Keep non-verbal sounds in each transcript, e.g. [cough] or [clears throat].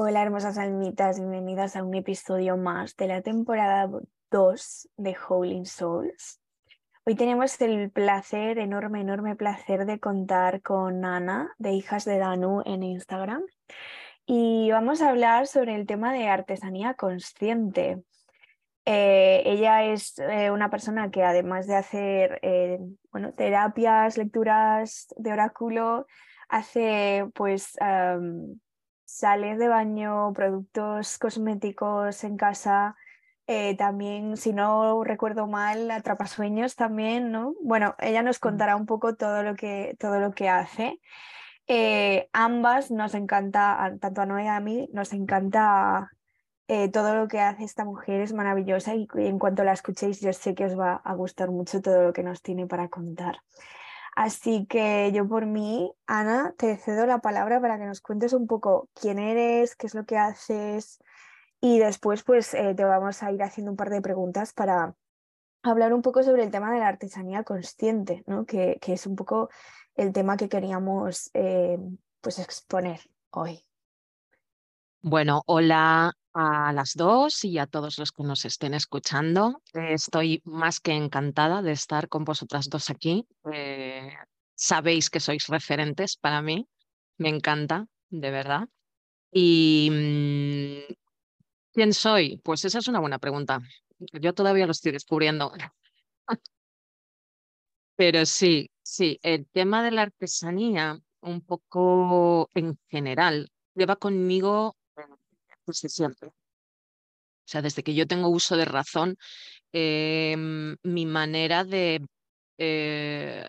Hola hermosas almitas, bienvenidas a un episodio más de la temporada 2 de Howling Souls. Hoy tenemos el placer, enorme, enorme placer de contar con Ana de Hijas de Danu en Instagram y vamos a hablar sobre el tema de artesanía consciente. Eh, ella es eh, una persona que además de hacer eh, bueno, terapias, lecturas de oráculo, hace pues sales de baño, productos cosméticos en casa, también, si no recuerdo mal, atrapasueños también, ¿no? Bueno, ella nos contará un poco todo lo que, todo lo que hace. Eh, ambas nos encanta, tanto a Noé y a mí, nos encanta eh, todo lo que hace esta mujer, es maravillosa y en cuanto la escuchéis yo sé que os va a gustar mucho todo lo que nos tiene para contar. Así que yo por mí, Ana, te cedo la palabra para que nos cuentes un poco quién eres, qué es lo que haces y después pues eh, te vamos a ir haciendo un par de preguntas para hablar un poco sobre el tema de la artesanía consciente, ¿no? que, que es un poco el tema que queríamos eh, pues exponer hoy. Bueno, hola a las dos y a todos los que nos estén escuchando. Estoy más que encantada de estar con vosotras dos aquí. Eh, sabéis que sois referentes para mí. Me encanta, de verdad. ¿Y mm, quién soy? Pues esa es una buena pregunta. Yo todavía lo estoy descubriendo. [laughs] Pero sí, sí, el tema de la artesanía, un poco en general, lleva conmigo desde siempre. O sea, desde que yo tengo uso de razón, em, mi manera de eh,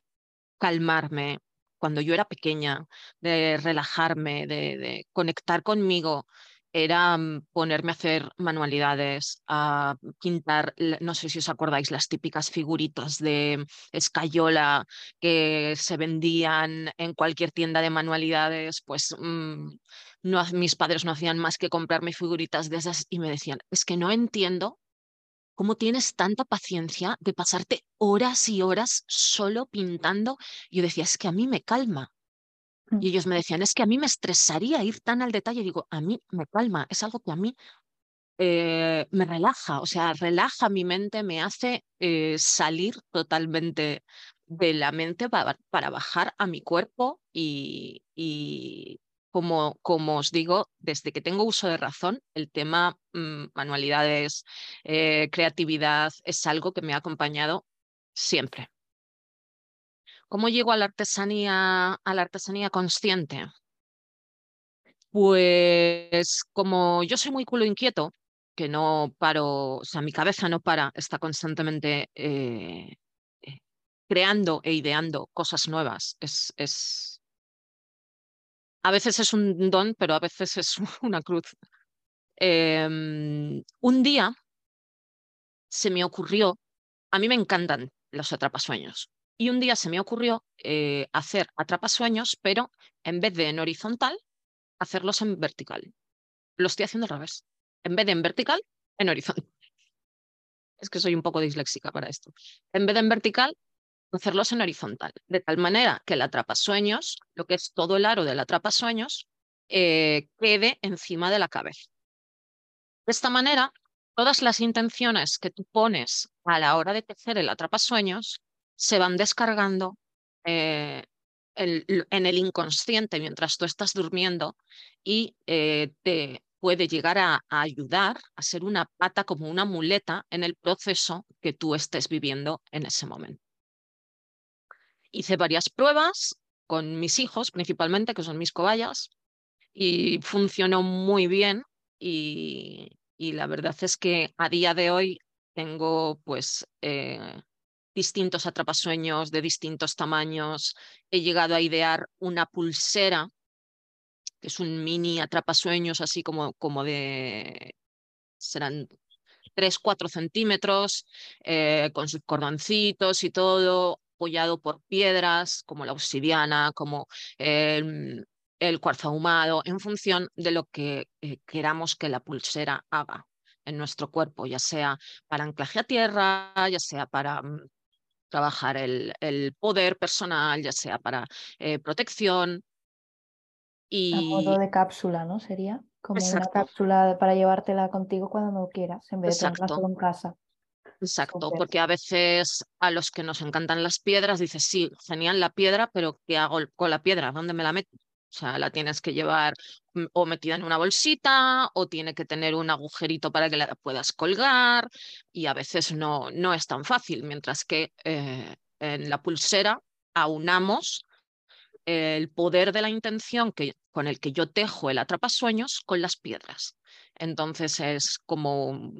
calmarme cuando yo era pequeña, de relajarme, de conectar conmigo, era mm, ponerme a hacer manualidades, a pintar, no sé si os acordáis, las típicas figuritas de escayola que se vendían en cualquier tienda de manualidades, pues mm, no, mis padres no hacían más que comprarme figuritas de esas y me decían, es que no entiendo cómo tienes tanta paciencia de pasarte horas y horas solo pintando. Yo decía, es que a mí me calma. Y mm. ellos me decían, es que a mí me estresaría ir tan al detalle. digo, a mí me calma, es algo que a mí eh, me relaja, o sea, relaja mi mente, me hace eh, salir totalmente de la mente para, para bajar a mi cuerpo y, y como, os digo, desde que tengo uso de razón, el tema mm, manualidades, eh, creatividad es algo que me ha acompañado siempre. ¿Cómo llego a la artesanía, a la artesanía consciente? Pues como yo soy muy culo inquieto, que no paro, o sea, mi cabeza no para, está constantemente eh, eh, creando e ideando cosas nuevas. Es, es... A veces es un don, pero a veces es [laughs] una cruz. Em, un día se me ocurrió, a mí me encantan los atrapasueños, y un día se me ocurrió eh, hacer atrapasueños, pero en vez de en horizontal, hacerlos en vertical. Lo estoy haciendo al revés. En vez de en vertical, en horizontal. [laughs] Es que soy un poco disléxica para esto. En vez de en vertical, hacerlos en horizontal. De tal manera que el atrapasueños, lo que es todo el aro del atrapasueños, eh, quede encima de la cabeza. De esta manera, todas las intenciones que tú pones a la hora de tejer el atrapasueños se van descargando eh, en el inconsciente mientras tú estás durmiendo y eh, te puede llegar a, ayudar a ser una pata como una muleta en el proceso que tú estés viviendo en ese momento. Hice varias pruebas con mis hijos principalmente, que son mis cobayas, y funcionó muy bien y, la verdad es que a día de hoy tengo pues eh, distintos atrapasueños de distintos tamaños. He llegado a idear una pulsera, que es un mini atrapasueños así como, como de... serán 3, 4 centímetros, eh, con sus cordoncitos y todo, apoyado por piedras como la obsidiana, como el, el cuarzo ahumado, en función de lo que eh, queramos que la pulsera haga en nuestro cuerpo, ya sea para anclaje a tierra, ya sea para mm, trabajar el, el poder personal, ya sea para eh, protección. Y... A modo de cápsula, ¿no? Sería. como una cápsula para llevártela contigo cuando no quieras, en vez de tenerla solo en casa. Exacto, porque a veces a los que nos encantan las piedras dices, sí, genial la piedra, pero ¿qué hago con la piedra? ¿Dónde me la meto? O sea, la tienes que llevar mm, o metida en una bolsita o tiene que tener un agujerito para que la puedas colgar y a veces no, no es tan fácil, mientras que eh, en la pulsera aunamos el poder de la intención que, con el que yo tejo el atrapasueños con las piedras. Entonces es como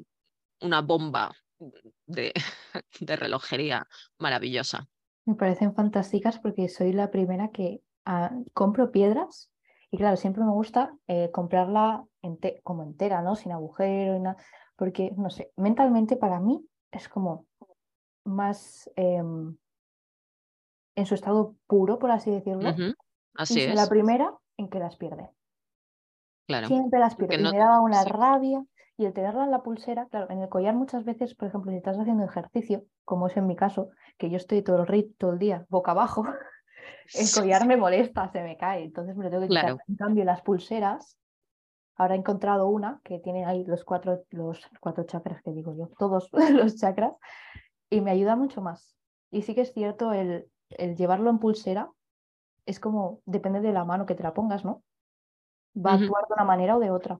una bomba de, [laughs] de relojería maravillosa. Me parecen fantásticas porque soy la primera que ah, compro piedras y claro, siempre me gusta eh, comprarla como entera, ¿no? Sin agujero y nada, porque, no sé, mentalmente para mí es como más em, en su estado puro, por así decirlo. Así es. La primera en que las pierde. Claro. Siempre las pierde. Y me daba una rabia. Y el tenerla en la pulsera, claro, en el collar muchas veces, por ejemplo, si estás haciendo ejercicio, como es en mi caso, que yo estoy todo el, todo el día boca abajo, [laughs] el collar me molesta, se me cae, entonces me lo tengo que quitar. En cambio, las pulseras, ahora he encontrado una que tiene ahí los cuatro, los cuatro chakras que digo yo, todos [laughs] los chakras, y me ayuda mucho más. Y sí que es cierto, el, el llevarlo en pulsera es como, depende de la mano que te la pongas, ¿no? Va a actuar de una manera o de otra.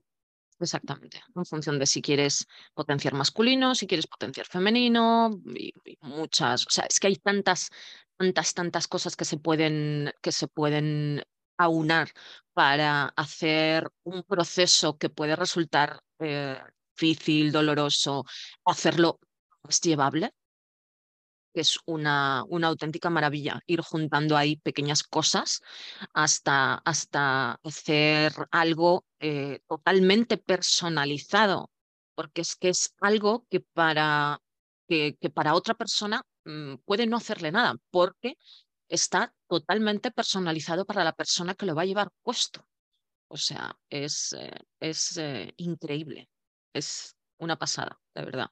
Exactamente, en función de si quieres potenciar masculino, si quieres potenciar femenino, y, muchas, o sea, es que hay tantas, tantas, tantas cosas que se pueden, que se pueden aunar para hacer un proceso que puede resultar eh, difícil, doloroso, hacerlo más llevable que es una, una auténtica maravilla ir juntando ahí pequeñas cosas hasta, hasta hacer algo eh, totalmente personalizado, porque es que es algo que para, que, para otra persona mm, puede no hacerle nada, porque está totalmente personalizado para la persona que lo va a llevar puesto. O sea, es, eh, es eh, increíble, es una pasada, de verdad.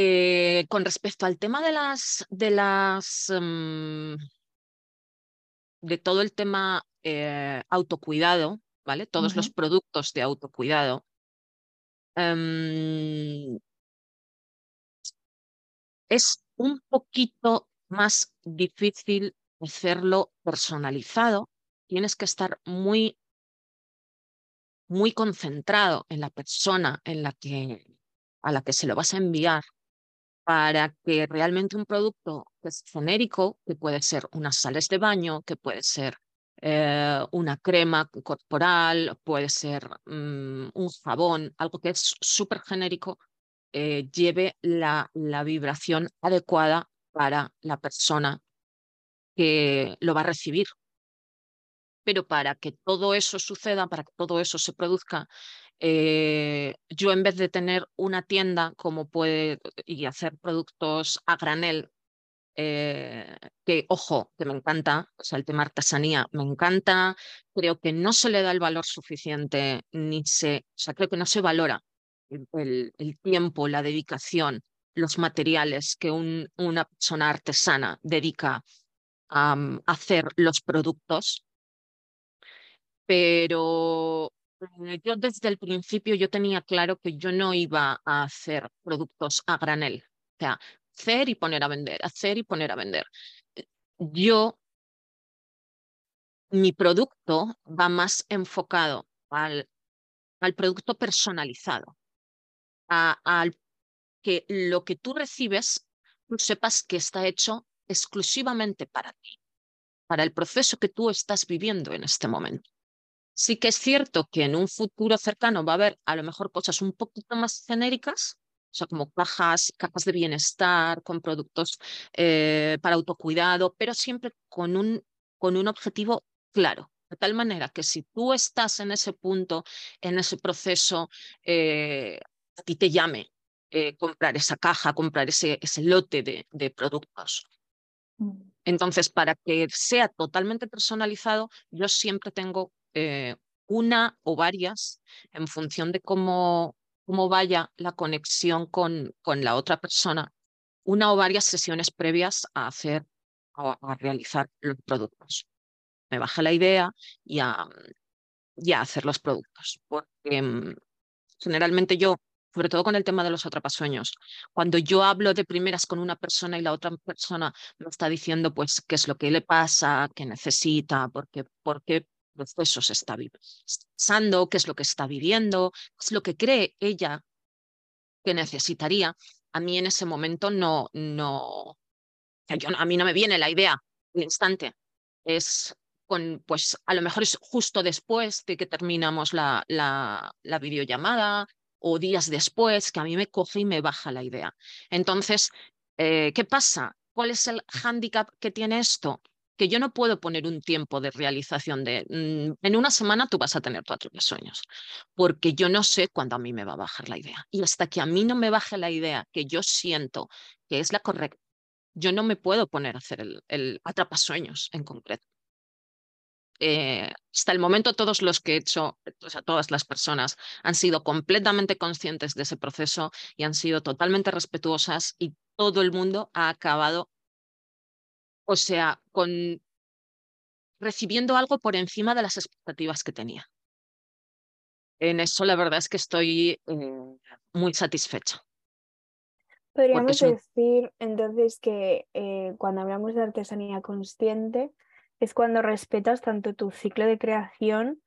Eh, con respecto al tema de las, de las, mm, de todo el tema eh, autocuidado, ¿vale? Todos los productos de autocuidado. Em, es un poquito más difícil hacerlo personalizado. Tienes que estar muy, muy concentrado en la persona en la que, a la que se lo vas a enviar para que realmente un producto que es genérico, que puede ser unas sales de baño, que puede ser eh, una crema corporal, puede ser mm, un jabón, algo que es súper genérico, eh, lleve la, la vibración adecuada para la persona que lo va a recibir. Pero para que todo eso suceda, para que todo eso se produzca, eh, yo en vez de tener una tienda como puede y hacer productos a granel, eh, que ojo, que me encanta, o sea, el tema artesanía me encanta, creo que no se le da el valor suficiente, ni se, o sea, creo que no se valora el, tiempo, la dedicación, los materiales que un, una persona artesana dedica a hacer los productos. Pero yo desde el principio yo tenía claro que yo no iba a hacer productos a granel, o sea, hacer y poner a vender, hacer y poner a vender. Eh, yo, mi producto va más enfocado al, al producto personalizado, al que lo que tú recibes, tú sepas que está hecho exclusivamente para ti, para el proceso que tú estás viviendo en este momento. Sí que es cierto que en un futuro cercano va a haber a lo mejor cosas un poquito más genéricas, o sea, como cajas, cajas de bienestar, con productos eh, para autocuidado, pero siempre con un, con un objetivo claro. De tal manera que si tú estás en ese punto, en ese proceso, eh, a ti te llame eh, comprar esa caja, comprar ese, ese lote de, de productos. Mm. Entonces, para que sea totalmente personalizado, yo siempre tengo eh, una o varias en función de cómo, cómo vaya la conexión con, con la otra persona, una o varias sesiones previas a hacer o a realizar los productos. Me baja la idea y a, ya hacer los productos. Porque mm, generalmente yo, sobre todo con el tema de los atrapasueños, cuando yo hablo de primeras con una persona y la otra persona me está diciendo pues qué es lo que le pasa, qué necesita, por qué, por qué proceso se está pasando, qué es lo que está viviendo, qué es lo que cree ella que necesitaría, a mí en ese momento no, no, a mí no me viene la idea al instante. Es con, pues a lo mejor es justo después de que terminamos la, la, la videollamada o días después que a mí me coge y me baja la idea. Entonces, eh, ¿qué pasa? ¿Cuál es el hándicap que tiene esto? Que yo no puedo poner un tiempo de realización de mm, en una semana tú vas a tener cuatro sueños, porque yo no sé cuándo a mí me va a bajar la idea. Y hasta que a mí no me baje la idea que yo siento que es la correcta, yo no me puedo poner a hacer el, el atrapasueños en concreto. Eh, hasta el momento todos los que he hecho, o sea, todas las personas han sido completamente conscientes de ese proceso y han sido totalmente respetuosas y todo el mundo ha acabado, o sea, con recibiendo algo por encima de las expectativas que tenía. En eso la verdad es que estoy eh, muy satisfecha. Podríamos decir entonces que eh, cuando hablamos de artesanía consciente, es cuando respetas tanto tu ciclo de creación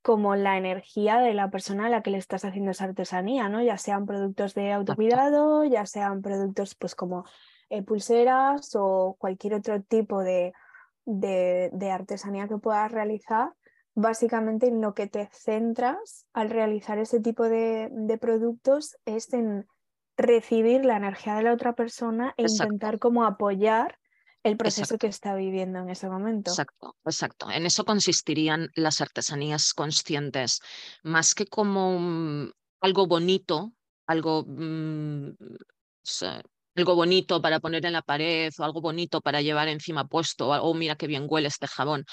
como la energía de la persona a la que le estás haciendo esa artesanía, ¿no? Ya sean productos de autocuidado, ya sean productos pues como eh, pulseras o cualquier otro tipo de, de, artesanía que puedas realizar, básicamente en lo que te centras al realizar ese tipo de, de productos es en recibir la energía de la otra persona e intentar como apoyar el proceso que está viviendo en ese momento. Exacto, exacto. En eso consistirían las artesanías conscientes, más que como algo bonito, algo, mm, algo bonito para poner en la pared o algo bonito para llevar encima puesto, o oh, mira qué bien huele este jabón.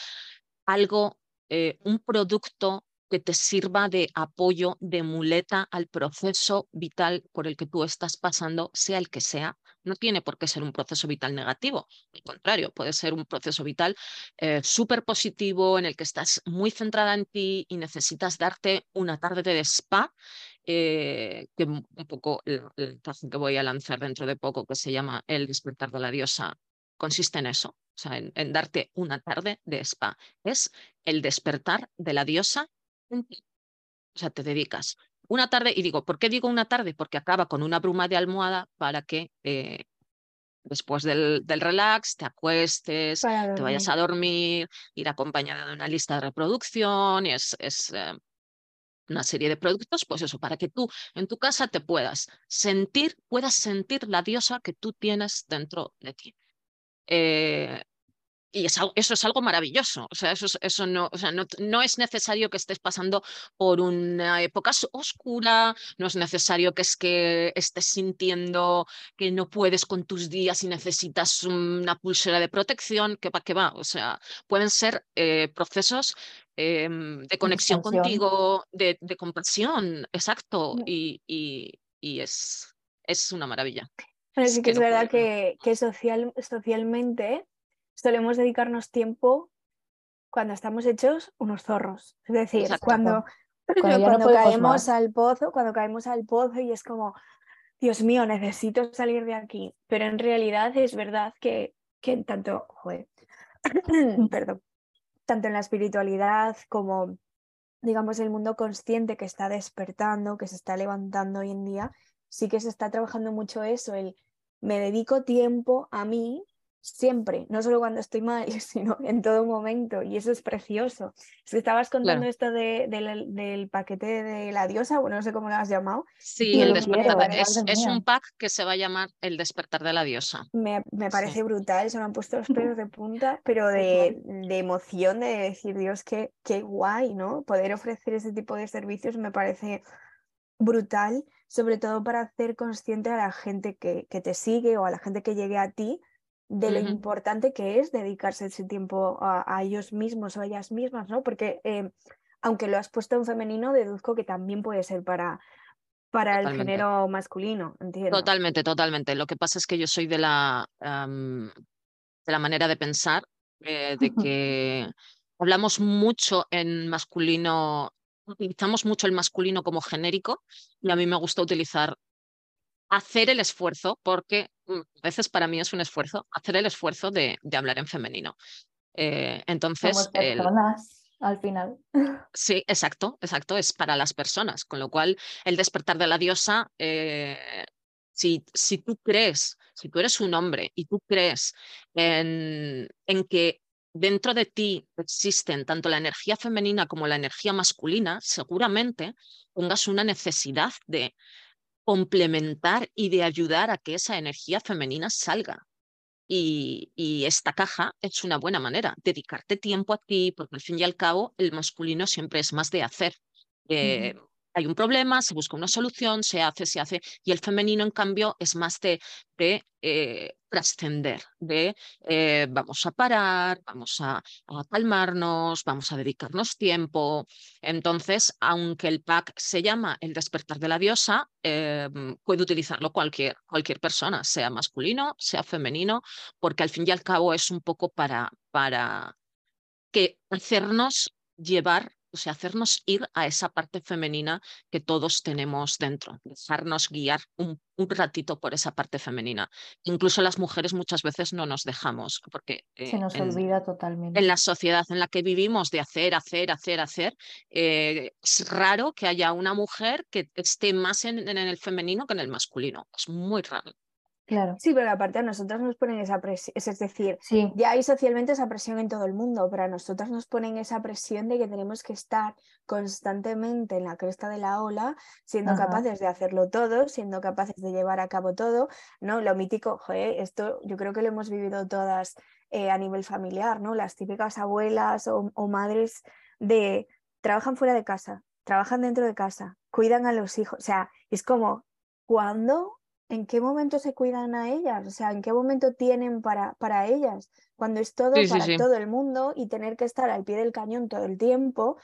Algo, eh, un producto que te sirva de apoyo, de muleta al proceso vital por el que tú estás pasando, sea el que sea, no tiene por qué ser un proceso vital negativo, al contrario, puede ser un proceso vital eh, súper positivo en el que estás muy centrada en ti y necesitas darte una tarde de spa, eh, que un poco el, el que voy a lanzar dentro de poco, que se llama El despertar de la diosa, consiste en eso, o sea, en, darte una tarde de spa. Es el despertar de la diosa en ti. O sea, te dedicas una tarde, y digo, ¿por qué digo una tarde? Porque acaba con una bruma de almohada para que eh, después del, del, relax te acuestes, te vayas a dormir, ir acompañada de una lista de reproducción, y es, es eh, una serie de productos, pues eso, para que tú en tu casa te puedas sentir, puedas sentir la diosa que tú tienes dentro de ti. Eh, y eso es algo maravilloso. O sea, eso, eso no, o sea, no, no, es necesario que estés pasando por una época oscura, no es necesario que es que estés sintiendo que no puedes con tus días y necesitas una pulsera de protección, que va, que va. O sea, pueden ser eh, procesos em, de conexión contigo, de, de, compasión, exacto. Mm. Y, y, y, es, es una maravilla. sí que, es verdad que, que social, socialmente solemos dedicarnos tiempo cuando estamos hechos unos zorros. Es decir, cuando, [laughs] cuando, caemos al pozo, cuando caemos al pozo y es como, Dios mío, necesito salir de aquí. Pero en realidad es verdad que, que tanto, [clears throat] perdón, tanto en la espiritualidad como, digamos, el mundo consciente que está despertando, que se está levantando hoy en día, sí que se está trabajando mucho eso, el me dedico tiempo a mí siempre, no solo cuando estoy mal, [laughs] sino en todo momento, y eso es precioso. Si estabas contando esto de, del paquete de la diosa, bueno, no sé cómo lo has llamado. Sí, el despertar, es, un pack que se va a llamar el despertar de la diosa. Me, me parece brutal, se me han puesto los [laughs] pelos de punta, pero de, de emoción, de decir, Dios, qué, qué guay, ¿no? Poder ofrecer ese tipo de servicios me parece brutal, sobre todo para hacer consciente a la gente que, que te sigue o a la gente que llegue a ti de lo importante que es dedicarse ese tiempo a, ellos mismos o a ellas mismas, ¿no? Porque eh, aunque lo has puesto en femenino, deduzco que también puede ser para, para el género masculino, entiendo. Totalmente, totalmente. Lo que pasa es que yo soy de la, de la manera de pensar, eh, de [laughs] que hablamos mucho en masculino, utilizamos mucho el masculino como genérico y a mí me gusta utilizar hacer el esfuerzo, porque mm, a veces para mí es un esfuerzo, hacer el esfuerzo de, de hablar en femenino. Eh, entonces, personas, al final. [laughs] Sí, exacto, exacto, es para las personas, con lo cual el despertar de la diosa, eh, si, si tú crees, si tú eres un hombre y tú crees en, en que dentro de ti existen tanto la energía femenina como la energía masculina, seguramente tengas una necesidad de complementar y de ayudar a que esa energía femenina salga. Y, esta caja es una buena manera, dedicarte tiempo a ti, porque al fin y al cabo el masculino siempre es más de hacer. Eh, hay un problema, se busca una solución, se hace, se hace, y el femenino, en cambio, es más de, eh, trascender, de eh, vamos a parar, vamos a, calmarnos, vamos a dedicarnos tiempo. Entonces, aunque el pack se llama El despertar de la diosa, eh, puede utilizarlo cualquier, cualquier persona, sea masculino, sea femenino, porque al fin y al cabo es un poco para, para que hacernos llevar o sea, hacernos ir a esa parte femenina que todos tenemos dentro, dejarnos guiar un, ratito por esa parte femenina. Incluso las mujeres muchas veces no nos dejamos, porque se nos olvida totalmente. En la sociedad en la que vivimos de hacer, hacer, hacer, hacer, eh, es raro que haya una mujer que esté más en el femenino que en el masculino. Es muy raro. Sí, pero aparte a nosotras nos ponen esa presión, es decir, ya hay socialmente esa presión en todo el mundo, pero a nosotras nos ponen esa presión de que tenemos que estar constantemente en la cresta de la ola, siendo capaces de hacerlo todo, siendo capaces de llevar a cabo todo, ¿no? Lo mítico, joder, esto yo creo que lo hemos vivido todas eh, a nivel familiar, ¿no? Las típicas abuelas o, o madres de trabajan fuera de casa, trabajan dentro de casa, cuidan a los hijos, o sea, es como, ¿cuándo ¿en qué momento se cuidan a ellas? O sea, ¿en qué momento tienen para, para ellas? Cuando es todo para todo el mundo y tener que estar al pie del cañón todo el tiempo.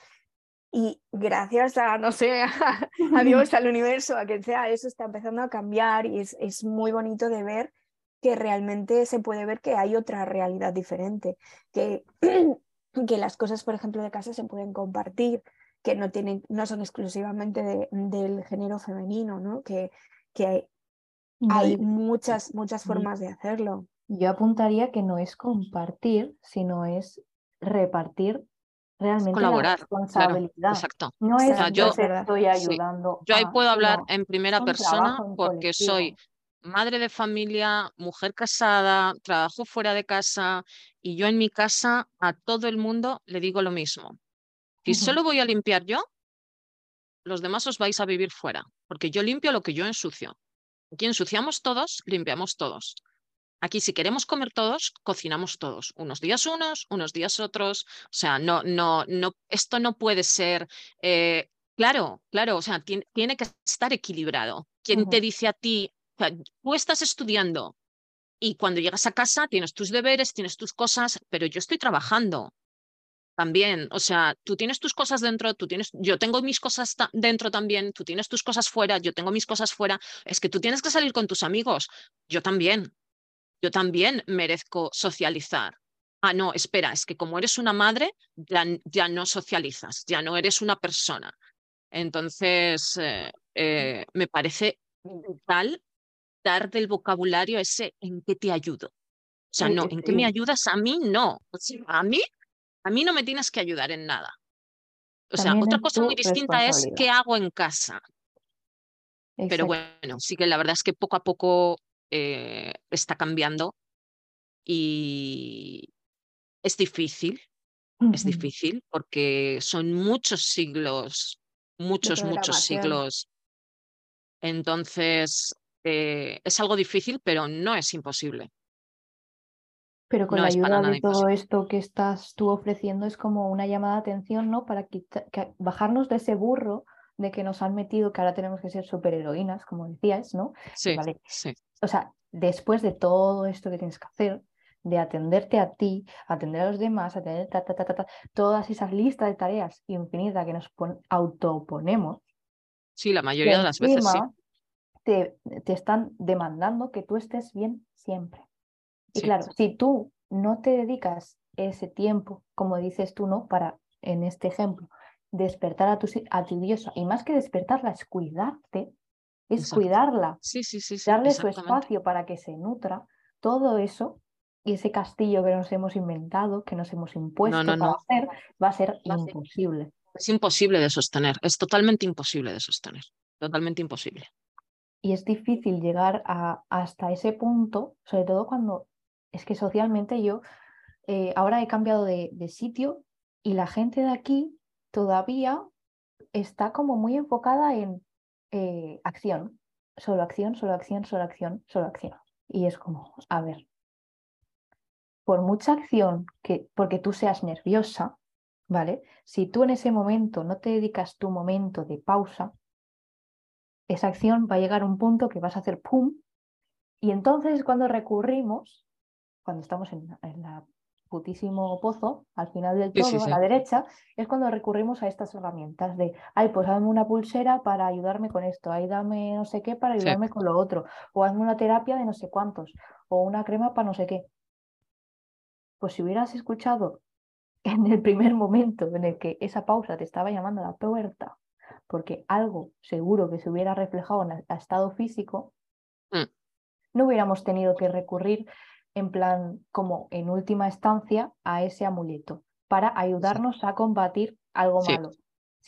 Y gracias a, no sé, a, [laughs] Dios, al universo, a quien sea, eso está empezando a cambiar y es, es muy bonito de ver que realmente se puede ver que hay otra realidad diferente, que, [clears throat] que las cosas, por ejemplo, de casa se pueden compartir, que no, tienen, no son exclusivamente del género femenino, ¿no? que, que hay muchas, muchas formas de hacerlo. Yo apuntaría que no es compartir, sino es repartir realmente colaborar, la responsabilidad. exacto. No es yo estoy ayudando. Yo ahí puedo hablar en primera persona porque soy madre de familia, mujer casada, trabajo fuera de casa y yo en mi casa a todo el mundo le digo lo mismo. Si solo voy a limpiar yo, los demás os vais a vivir fuera, porque yo limpio lo que yo ensucio. Aquí ensuciamos todos, limpiamos todos. Aquí si queremos comer todos, cocinamos todos. Unos días unos, unos días otros. O sea, no, no, no, esto no puede ser. Eh, claro, claro, o sea, tiene, que estar equilibrado. ¿Quién te dice a ti, tú estás estudiando y cuando llegas a casa tienes tus deberes, tienes tus cosas, pero yo estoy trabajando también, o sea, tú tienes tus cosas dentro, tú tienes, yo tengo mis cosas dentro también, tú tienes tus cosas fuera, yo tengo mis cosas fuera, es que tú tienes que salir con tus amigos, yo también, yo también merezco socializar. Ah, no, espera, es que como eres una madre, ya, ya no socializas, ya no eres una persona. Entonces, eh, eh, me parece vital dar del vocabulario ese en qué te ayudo. O sea, no, en qué me ayudas a mí, no. a mí a mí no me tienes que ayudar en nada. O sea, otra cosa muy distinta es qué hago en casa. Pero bueno, sí que la verdad es que poco a poco eh, está cambiando y es difícil, es difícil porque son muchos siglos, muchos, muchos siglos. Entonces, eh, es algo difícil, pero no es imposible. Pero con la ayuda de todo esto que estás tú ofreciendo es como una llamada de atención, ¿no? Para bajarnos de ese burro de que nos han metido, que ahora tenemos que ser superheroínas, como decías, ¿no? Sí, sí. O sea, después de todo esto que tienes que hacer, de atenderte a ti, atender a los demás, atender ta, ta, ta, todas esas listas de tareas infinitas que nos autoponemos. Sí, la mayoría de las veces sí. Te, te están demandando que tú estés bien siempre. Y claro, si tú no te dedicas ese tiempo, como dices tú, ¿no? Para, en este ejemplo, despertar a tu, a tu diosa. Y más que despertarla, es cuidarte, es cuidarla, sí, sí, sí, darle su espacio para que se nutra. Todo eso y ese castillo que nos hemos inventado, que nos hemos impuesto para hacer, va a ser imposible. Es imposible de sostener, es totalmente imposible de sostener, totalmente imposible. Y es difícil llegar a, hasta ese punto, sobre todo cuando es que socialmente yo eh, ahora he cambiado de, sitio y la gente de aquí todavía está como muy enfocada en eh, acción, solo acción, solo acción, solo acción, solo acción. Y es como, a ver, por mucha acción que, porque tú seas nerviosa, ¿vale? Si tú en ese momento no te dedicas tu momento de pausa, esa acción va a llegar a un punto que vas a hacer pum, y entonces cuando recurrimos, cuando estamos en, la putísimo pozo, al final del todo, a la derecha, es cuando recurrimos a estas herramientas de, ay, pues dame una pulsera para ayudarme con esto, ay, dame no sé qué para ayudarme con lo otro, o hazme una terapia de no sé cuántos, o una crema para no sé qué pues si hubieras escuchado en el primer momento en el que esa pausa te estaba llamando a la puerta, porque algo seguro que se hubiera reflejado en el estado físico, mm. no hubiéramos tenido que recurrir en plan, como en última instancia, a ese amuleto para ayudarnos a combatir algo malo.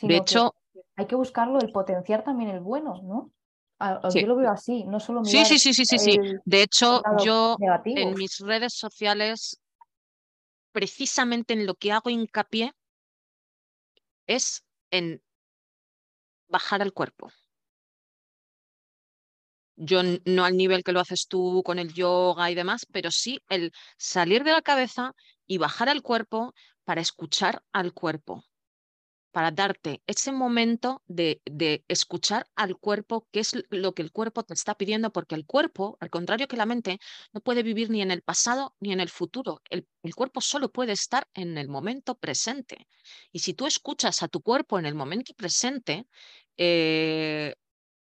de hecho, hay que buscarlo, el potenciar también el bueno, ¿no? Yo lo veo así, no solo mirar Sí, sí, sí, sí, sí. De hecho, yo en mis redes sociales precisamente en lo que hago hincapié es en bajar al cuerpo. Yo no al nivel que lo haces tú con el yoga y demás, pero sí el salir de la cabeza y bajar al cuerpo para escuchar al cuerpo para darte ese momento de, escuchar al cuerpo, qué es lo que el cuerpo te está pidiendo, porque el cuerpo, al contrario que la mente, no puede vivir ni en el pasado ni en el futuro. El, cuerpo solo puede estar en el momento presente. Y si tú escuchas a tu cuerpo en el momento presente, eh,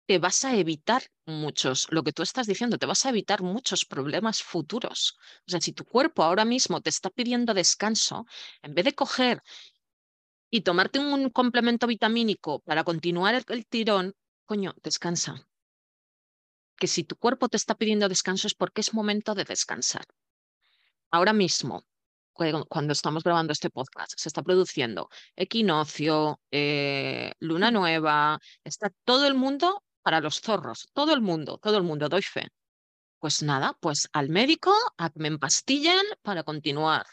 te vas a evitar muchos, lo que tú estás diciendo, te vas a evitar muchos problemas futuros. O sea, si tu cuerpo ahora mismo te está pidiendo descanso, en vez de coger y tomarte un complemento vitamínico para continuar el, tirón, coño, descansa. Que si tu cuerpo te está pidiendo descanso es porque es momento de descansar. Ahora mismo, cuando estamos grabando este podcast, se está produciendo equinoccio, eh, luna [laughs] nueva, está todo el mundo para los zorros, todo el mundo, todo el mundo, doy fe. Pues nada, pues al médico a que me empastillen para continuar.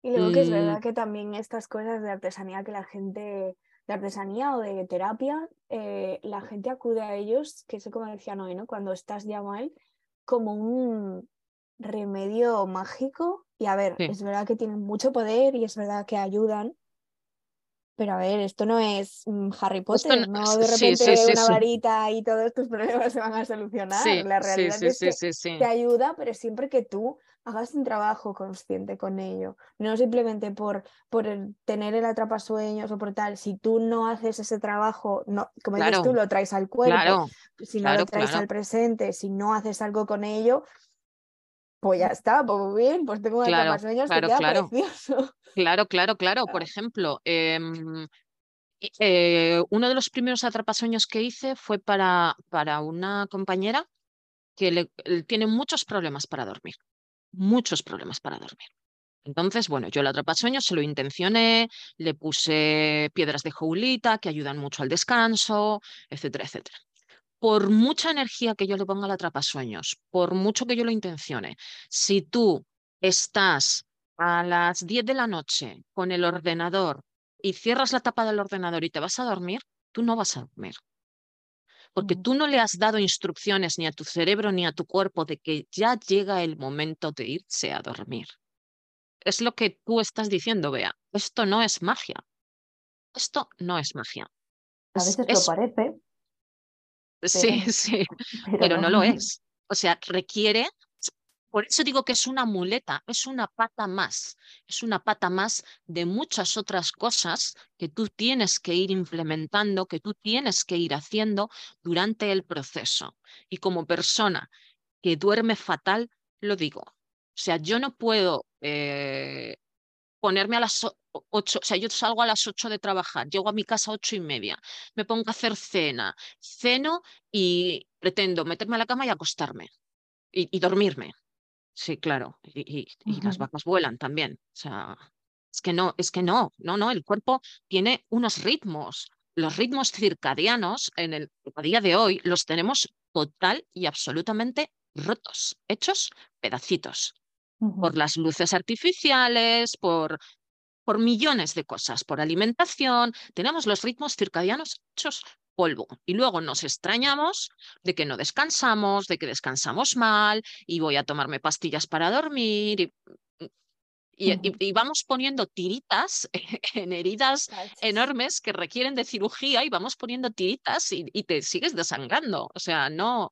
Y luego que es verdad que también estas cosas de artesanía que la gente, de artesanía o de terapia, eh, la gente acude a ellos, que eso como decía Noé, ¿no? Cuando estás ya mal, como un remedio mágico. Y a ver, es verdad que tienen mucho poder y es verdad que ayudan, pero a ver, esto no es mm, Harry Potter, no, de repente una varita y todos tus problemas se van a solucionar. La realidad es que te ayuda, pero siempre que tú hagas un trabajo consciente con ello, no simplemente por, por tener el atrapasueños o por tal, si tú no haces ese trabajo, no, como dices tú, lo traes al cuerpo, si no lo traes al presente, si no haces algo con ello, pues ya está, pues muy bien, pues tengo claro, atrapasueños claro, que queda precioso. [laughs] Claro, claro, claro. Por ejemplo, em, eh, uno de los primeros atrapasueños que hice fue para, para una compañera que le, tiene muchos problemas para dormir muchos problemas para dormir. Entonces, bueno, yo el atrapasueños se lo intencioné, le puse piedras de joulita que ayudan mucho al descanso, etcétera, etcétera. Por mucha energía que yo le ponga al atrapasueños, por mucho que yo lo intencione, si tú estás a las 10 de la noche con el ordenador y cierras la tapa del ordenador y te vas a dormir, tú no vas a dormir porque tú no le has dado instrucciones ni a tu cerebro ni a tu cuerpo de que ya llega el momento de irse a dormir. Es lo que tú estás diciendo, Bea. Esto no es magia. Esto no es magia. A veces lo parece. Sí, [laughs] sí, [laughs] pero no lo es. O sea, requiere por eso digo que es una muleta, es una pata más, es una pata más de muchas otras cosas que tú tienes que ir implementando, que tú tienes que ir haciendo durante el proceso. Y como persona que duerme fatal, lo digo. O sea, yo no puedo eh, ponerme a las ocho, o sea, yo salgo a las ocho de trabajar, llego a mi casa a ocho y media, me pongo a hacer cena, ceno y pretendo meterme a la cama y acostarme y, dormirme. Sí, claro, y, las vacas vuelan también. O sea, es que no, es que no, no, no, el cuerpo tiene unos ritmos. Los ritmos circadianos en el, a día de hoy los tenemos total y absolutamente rotos, hechos pedacitos por las luces artificiales, por, por millones de cosas, por alimentación. Tenemos los ritmos circadianos hechos polvo y luego nos extrañamos de que no descansamos, de que descansamos mal y voy a tomarme pastillas para dormir y, vamos poniendo tiritas [laughs] en heridas enormes que requieren de cirugía y vamos poniendo tiritas y, te sigues desangrando. O sea, no,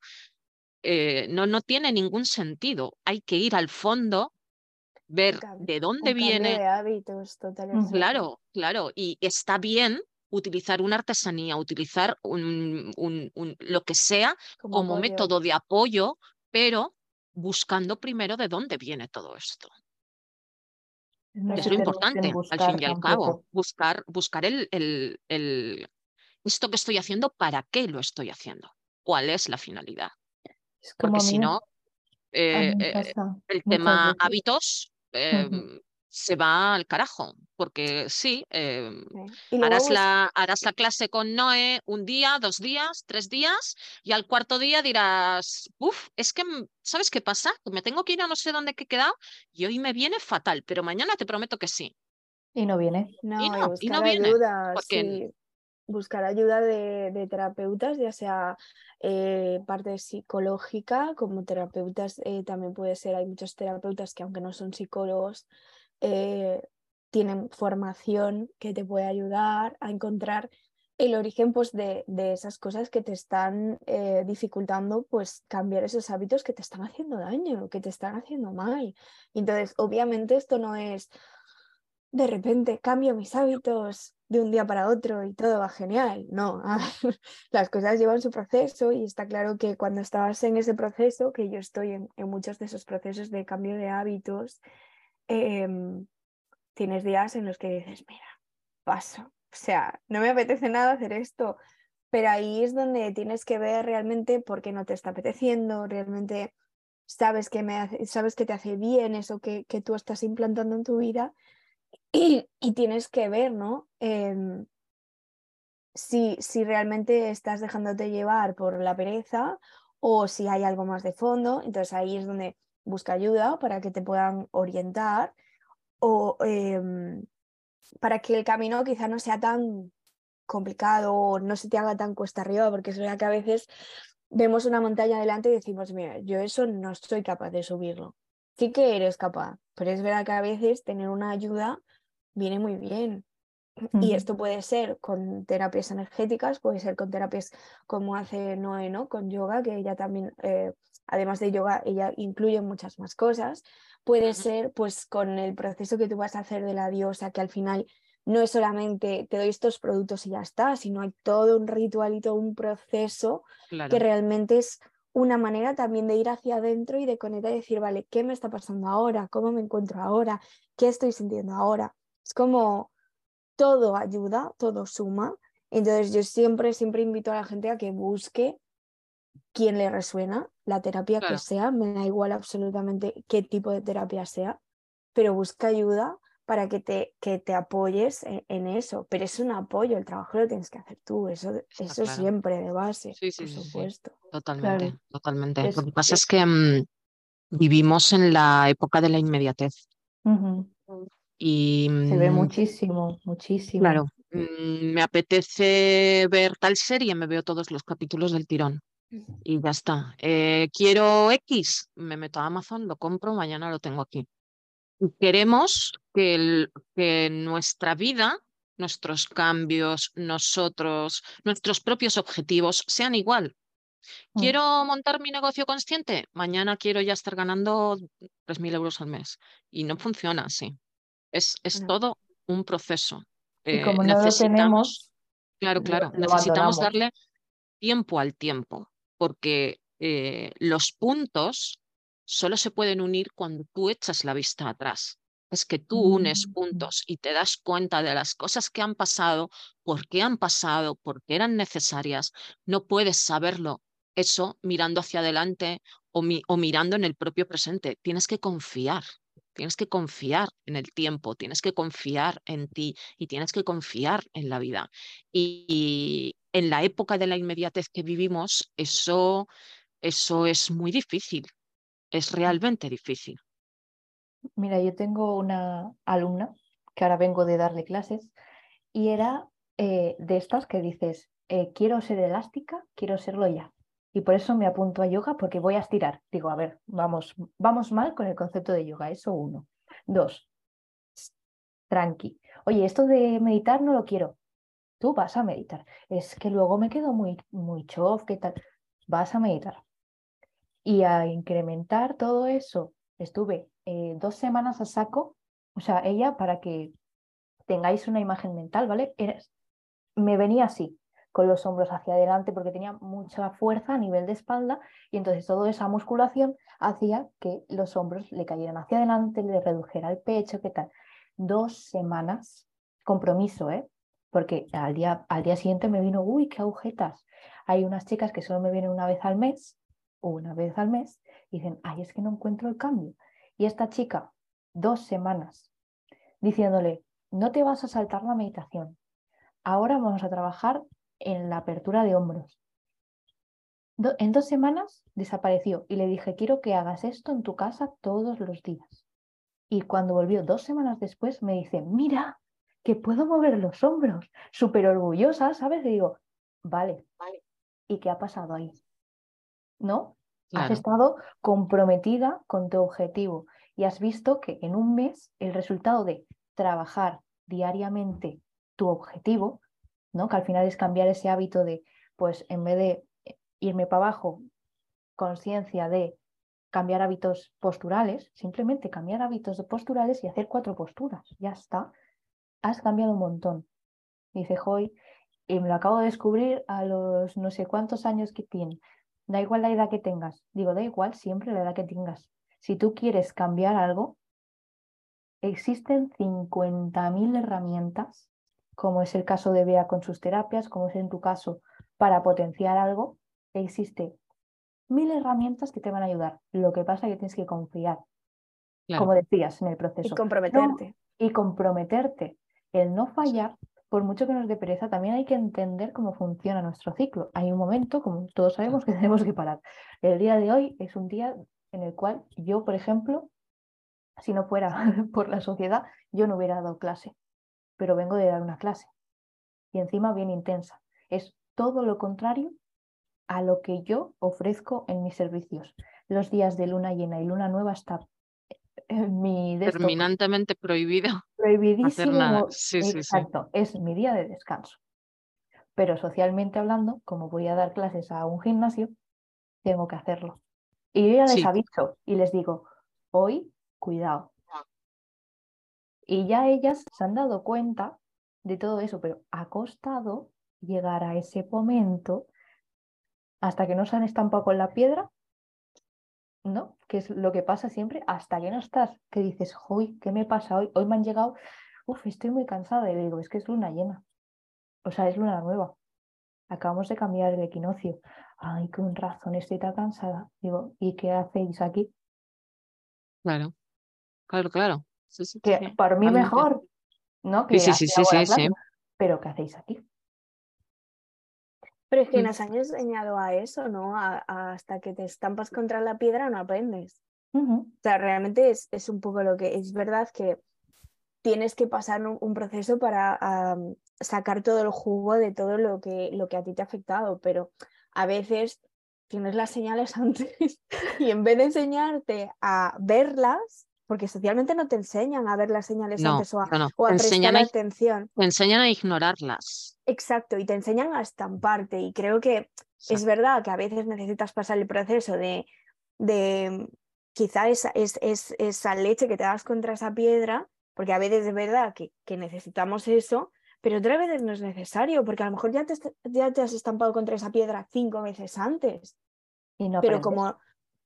eh, no, no tiene ningún sentido. Hay que ir al fondo, ver de dónde viene. De hábitos, totalmente. Claro, claro. Y está bien utilizar una artesanía, utilizar un, lo que sea como método de apoyo, pero buscando primero de dónde viene todo esto es lo importante, al fin y al cabo, buscar, buscar el, el, el, esto que estoy haciendo, ¿para qué lo estoy haciendo? ¿Cuál es la finalidad? Porque si no, eh, eh, el tema hábitos em, se va al carajo, porque sí, em, harás, la, harás la clase con Noé un día, dos días, tres días, y al cuarto día dirás, uff, es que, ¿sabes qué pasa? Que me tengo que ir a no sé dónde he quedado y hoy me viene fatal, pero mañana te prometo que sí. Y no viene. No, y no, y no viene. Ayuda, Buscar ayuda de, terapeutas, ya sea eh, parte psicológica, como terapeutas eh, también puede ser, hay muchos terapeutas que aunque no son psicólogos, eh, tienen formación que te puede ayudar a encontrar el origen pues, de, esas cosas que te están dificultando pues, cambiar esos hábitos que te están haciendo daño, que te están haciendo mal. Entonces, obviamente esto no es de repente cambio mis hábitos de un día para otro y todo va genial. No, [laughs] las cosas llevan su proceso y está claro que cuando estás en ese proceso, que yo estoy en, en muchos de esos procesos de cambio de hábitos, Em, tienes días en los que dices, mira, paso, o sea, no me apetece nada hacer esto, pero ahí es donde tienes que ver realmente por qué no te está apeteciendo, realmente sabes que, me sabes que te hace bien eso que, que, tú estás implantando en tu vida y, tienes que ver, ¿no? Em, si, si realmente estás dejándote llevar por la pereza o si hay algo más de fondo, entonces ahí es donde busca ayuda para que te puedan orientar o em, para que el camino quizá no sea tan complicado o no se te haga tan cuesta arriba, porque es verdad que a veces vemos una montaña adelante y decimos, mira, yo eso no soy capaz de subirlo. Sí que eres capaz, pero es verdad que a veces tener una ayuda viene muy bien. Y esto puede ser con terapias energéticas, puede ser con terapias como hace Noé, ¿no? Con yoga, que ella también, eh, además de yoga, ella incluye muchas más cosas. Puede ser pues con el proceso que tú vas a hacer de la diosa, que al final no es solamente te doy estos productos y ya está, sino hay todo un ritual y todo un proceso que realmente es una manera también de ir hacia adentro y de conectar y decir, vale, ¿qué me está pasando ahora? ¿Cómo me encuentro ahora? ¿Qué estoy sintiendo ahora? Es como todo ayuda, todo suma. Entonces yo siempre, siempre invito a la gente a que busque quién le resuena, la terapia que sea, me da igual absolutamente qué tipo de terapia sea, pero busca ayuda para que te, que te apoyes e, en, eso. Pero es un apoyo, el trabajo lo tienes que hacer tú, eso, eso siempre de base, por supuesto. Totalmente, totalmente. lo que pasa es que mm, vivimos en la época de la inmediatez. Y, Se ve mm, muchísimo, muchísimo. Claro, mm, me apetece ver tal serie, me veo todos los capítulos del tirón y ya está. Eh, quiero X, me meto a Amazon, lo compro, mañana lo tengo aquí. Queremos que, que nuestra vida, nuestros cambios, nosotros, nuestros propios objetivos sean igual. Mm. ¿Quiero montar mi negocio consciente? Mañana quiero ya estar ganando 3.000 euros al mes. Y no funciona así. Es, es todo un proceso. y eh, como no lo tenemos, claro, claro, necesitamos darle tiempo al tiempo, porque eh, los puntos solo se pueden unir cuando tú echas la vista atrás. Es que tú unes mm. puntos y te das cuenta de las cosas que han pasado, por qué han pasado, por qué eran necesarias. No puedes saberlo eso mirando hacia adelante o, o mirando en el propio presente. Tienes que confiar. Tienes que confiar en el tiempo, tienes que confiar en ti y tienes que confiar en la vida. Y, en la época de la inmediatez que vivimos, eso, eso es muy difícil, es realmente difícil. Mira, yo tengo una alumna que ahora vengo de darle clases y era eh, de estas que dices, eh, quiero ser elástica, quiero serlo ya. Y por eso me apunto a yoga porque voy a estirar. Digo, a ver, vamos, vamos mal con el concepto de yoga, eso uno. Dos, tranqui. Oye, esto de meditar no lo quiero. Tú vas a meditar. Es que luego me quedo muy, muy chof, ¿qué tal? Vas a meditar. Y a incrementar todo eso, estuve eh, dos semanas a saco, o sea, ella, para que tengáis una imagen mental, ¿vale? me venía así, con los hombros hacia adelante porque tenía mucha fuerza a nivel de espalda y entonces toda esa musculación hacía que los hombros le cayeran hacia adelante, le redujera el pecho, ¿qué tal? Dos semanas, compromiso, ¿eh? Porque al día, al día siguiente me vino, uy, qué agujetas. Hay unas chicas que solo me vienen una vez al mes, una vez al mes, y dicen, ay, es que no encuentro el cambio. Y esta chica, dos semanas, diciéndole, no te vas a saltar la meditación. Ahora vamos a trabajar en la apertura de hombros. en dos semanas desapareció y le dije, quiero que hagas esto en tu casa todos los días. Y cuando volvió dos semanas después me dice, mira, que puedo mover los hombros, súper orgullosa, ¿sabes? Y digo, vale, vale. ¿Y qué ha pasado ahí? ¿No? Has estado comprometida con tu objetivo y has visto que en un mes el resultado de trabajar diariamente tu objetivo ¿no? Que al final es cambiar ese hábito de, pues en vez de irme para abajo, conciencia de cambiar hábitos posturales, simplemente cambiar hábitos posturales y hacer cuatro posturas. Ya está. Has cambiado un montón. Dice Joy, y me lo acabo de descubrir a los no sé cuántos años que tiene. Da igual la edad que tengas. Digo, da igual siempre la edad que tengas. Si tú quieres cambiar algo, existen 50.000 herramientas como es el caso de Bea con sus terapias, como es en tu caso para potenciar algo, existe mil herramientas que te van a ayudar. Lo que pasa es que tienes que confiar, como decías, en el proceso. Y comprometerte. y comprometerte. El no fallar, por mucho que nos dé pereza, también hay que entender cómo funciona nuestro ciclo. Hay un momento, como todos sabemos, que [laughs] tenemos que parar. El día de hoy es un día en el cual yo, por ejemplo, si no fuera [laughs] por la sociedad, yo no hubiera dado clase pero vengo de dar una clase. Y encima bien intensa. Es todo lo contrario a lo que yo ofrezco en mis servicios. Los días de luna llena y luna nueva está mi... Terminantemente prohibido. Prohibidísimo. Exacto, es mi día de descanso. Pero socialmente hablando, como voy a dar clases a un gimnasio, tengo que hacerlo. Y yo ya les aviso y les digo, hoy, cuidado, y ya ellas se han dado cuenta de todo eso, pero ha costado llegar a ese momento hasta que no se han estampado con la piedra, ¿no? Que es lo que pasa siempre, hasta que no estás, que dices, hoy, ¿qué me pasa hoy? Hoy me han llegado, uff, estoy muy cansada. Y le digo, es que es luna llena. O sea, es luna nueva. Acabamos de cambiar el equinoccio. Ay, con razón, estoy tan cansada. Digo, ¿y qué hacéis aquí? Claro, claro, claro que por mí mejor, ¿no? Que sí, sí, sí, sí, Pero ¿qué hacéis aquí? Pero es que nos han enseñado a eso, ¿no? hasta que te estampas contra la piedra no aprendes. O sea, realmente es, es, un poco lo que es verdad que tienes que pasar un, proceso para sacar todo el jugo de todo lo que, lo que a ti te ha afectado, pero a veces tienes las señales [laughs] antes y en vez de enseñarte a verlas, porque socialmente no te enseñan a ver las señales antes o a, prestar atención. Te enseñan a ignorarlas. Exacto, y te enseñan a estamparte. Y creo que es verdad que a veces necesitas pasar el proceso de, de quizá esa, es, esa leche que te das contra esa piedra, porque a veces es verdad que, que necesitamos eso, pero otras veces no es necesario, porque a lo mejor ya te, ya te has estampado contra esa piedra cinco veces antes. Y no pero como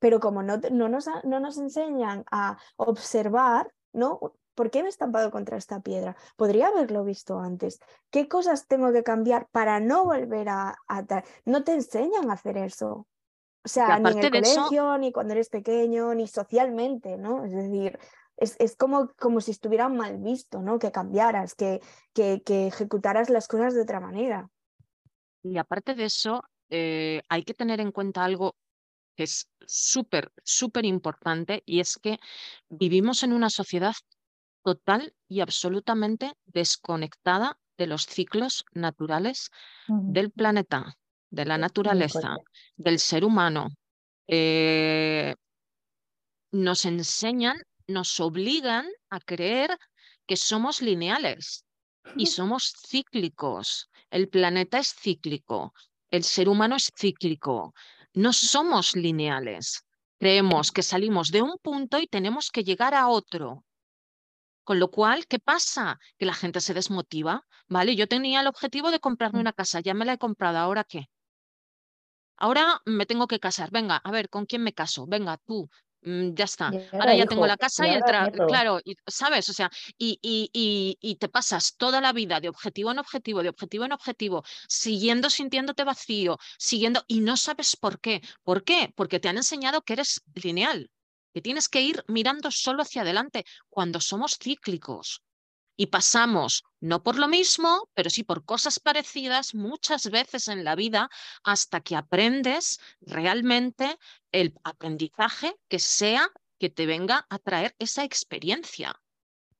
pero como no, no, nos, no nos enseñan a observar, ¿no? ¿Por qué me he estampado contra esta piedra? Podría haberlo visto antes. ¿Qué cosas tengo que cambiar para no volver a, No te enseñan a hacer eso. O sea, ni en el colegio, ni cuando eres pequeño, ni socialmente, ¿no? Es decir, es, como, como, si estuvieran mal visto, ¿no? Que cambiaras, que, que, que, ejecutaras las cosas de otra manera. Y aparte de eso, eh, hay que tener en cuenta algo es súper, súper importante y es que vivimos en una sociedad total y absolutamente desconectada de los ciclos naturales del planeta, de la naturaleza, del ser humano. Eh, nos enseñan, nos obligan a creer que somos lineales y [laughs] somos cíclicos. El planeta es cíclico, el ser humano es cíclico. No somos lineales. Creemos que salimos de un punto y tenemos que llegar a otro. Con lo cual, ¿qué pasa? Que la gente se desmotiva, ¿vale? Yo tenía el objetivo de comprarme mm. una casa, ya me la he comprado, ¿ahora qué? Ahora me tengo que casar, venga, a ver, ¿con quién me caso? Venga, tú, ya está. Ahora, ya tengo la casa y, el trabajo, claro, ¿sabes? O sea, y, y, y, te pasas toda la vida de objetivo en objetivo, de objetivo en objetivo, siguiendo sintiéndote vacío, siguiendo, y no sabes por qué. ¿Por qué? Porque te han enseñado que eres lineal que tienes que ir mirando solo hacia adelante cuando somos cíclicos. Y pasamos, no por lo mismo, pero sí por cosas parecidas muchas veces en la vida hasta que aprendes realmente el aprendizaje que sea que te venga a traer esa experiencia.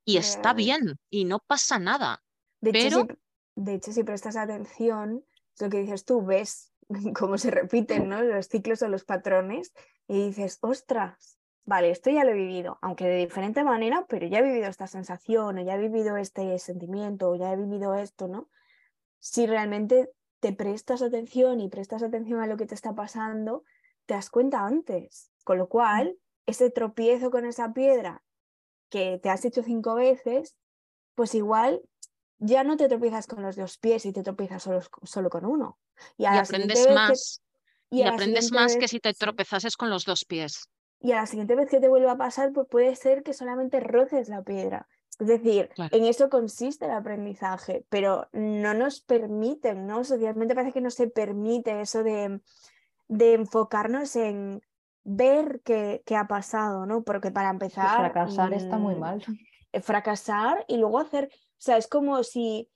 Y está bien y no pasa nada. De, pero... hecho, si, de hecho, si prestas atención, lo que dices tú, ves [laughs] cómo se repiten ¿no? los ciclos o los patrones y dices, ostras, vale, esto ya lo he vivido, aunque de diferente manera, pero ya he vivido esta sensación, o ya he vivido este sentimiento, o ya he vivido esto, ¿no? Si realmente te prestas atención y prestas atención a lo que te está pasando, te das cuenta antes. Con lo cual, ese tropiezo con esa piedra que te has hecho cinco veces, pues igual ya no te tropiezas con los dos pies y te tropiezas solo, solo con uno. Y, aprendes más. y, aprendes más que si te tropezases con los dos pies y a la siguiente vez que te vuelva a pasar, pues puede ser que solamente roces la piedra. Es decir, en eso consiste el aprendizaje, pero no nos permiten, ¿no? Socialmente parece que no se permite eso de, de enfocarnos en ver qué, qué, ha pasado, ¿no? Porque para empezar... fracasar está muy mm, mal. Eh, fracasar y luego hacer, o sea, es como si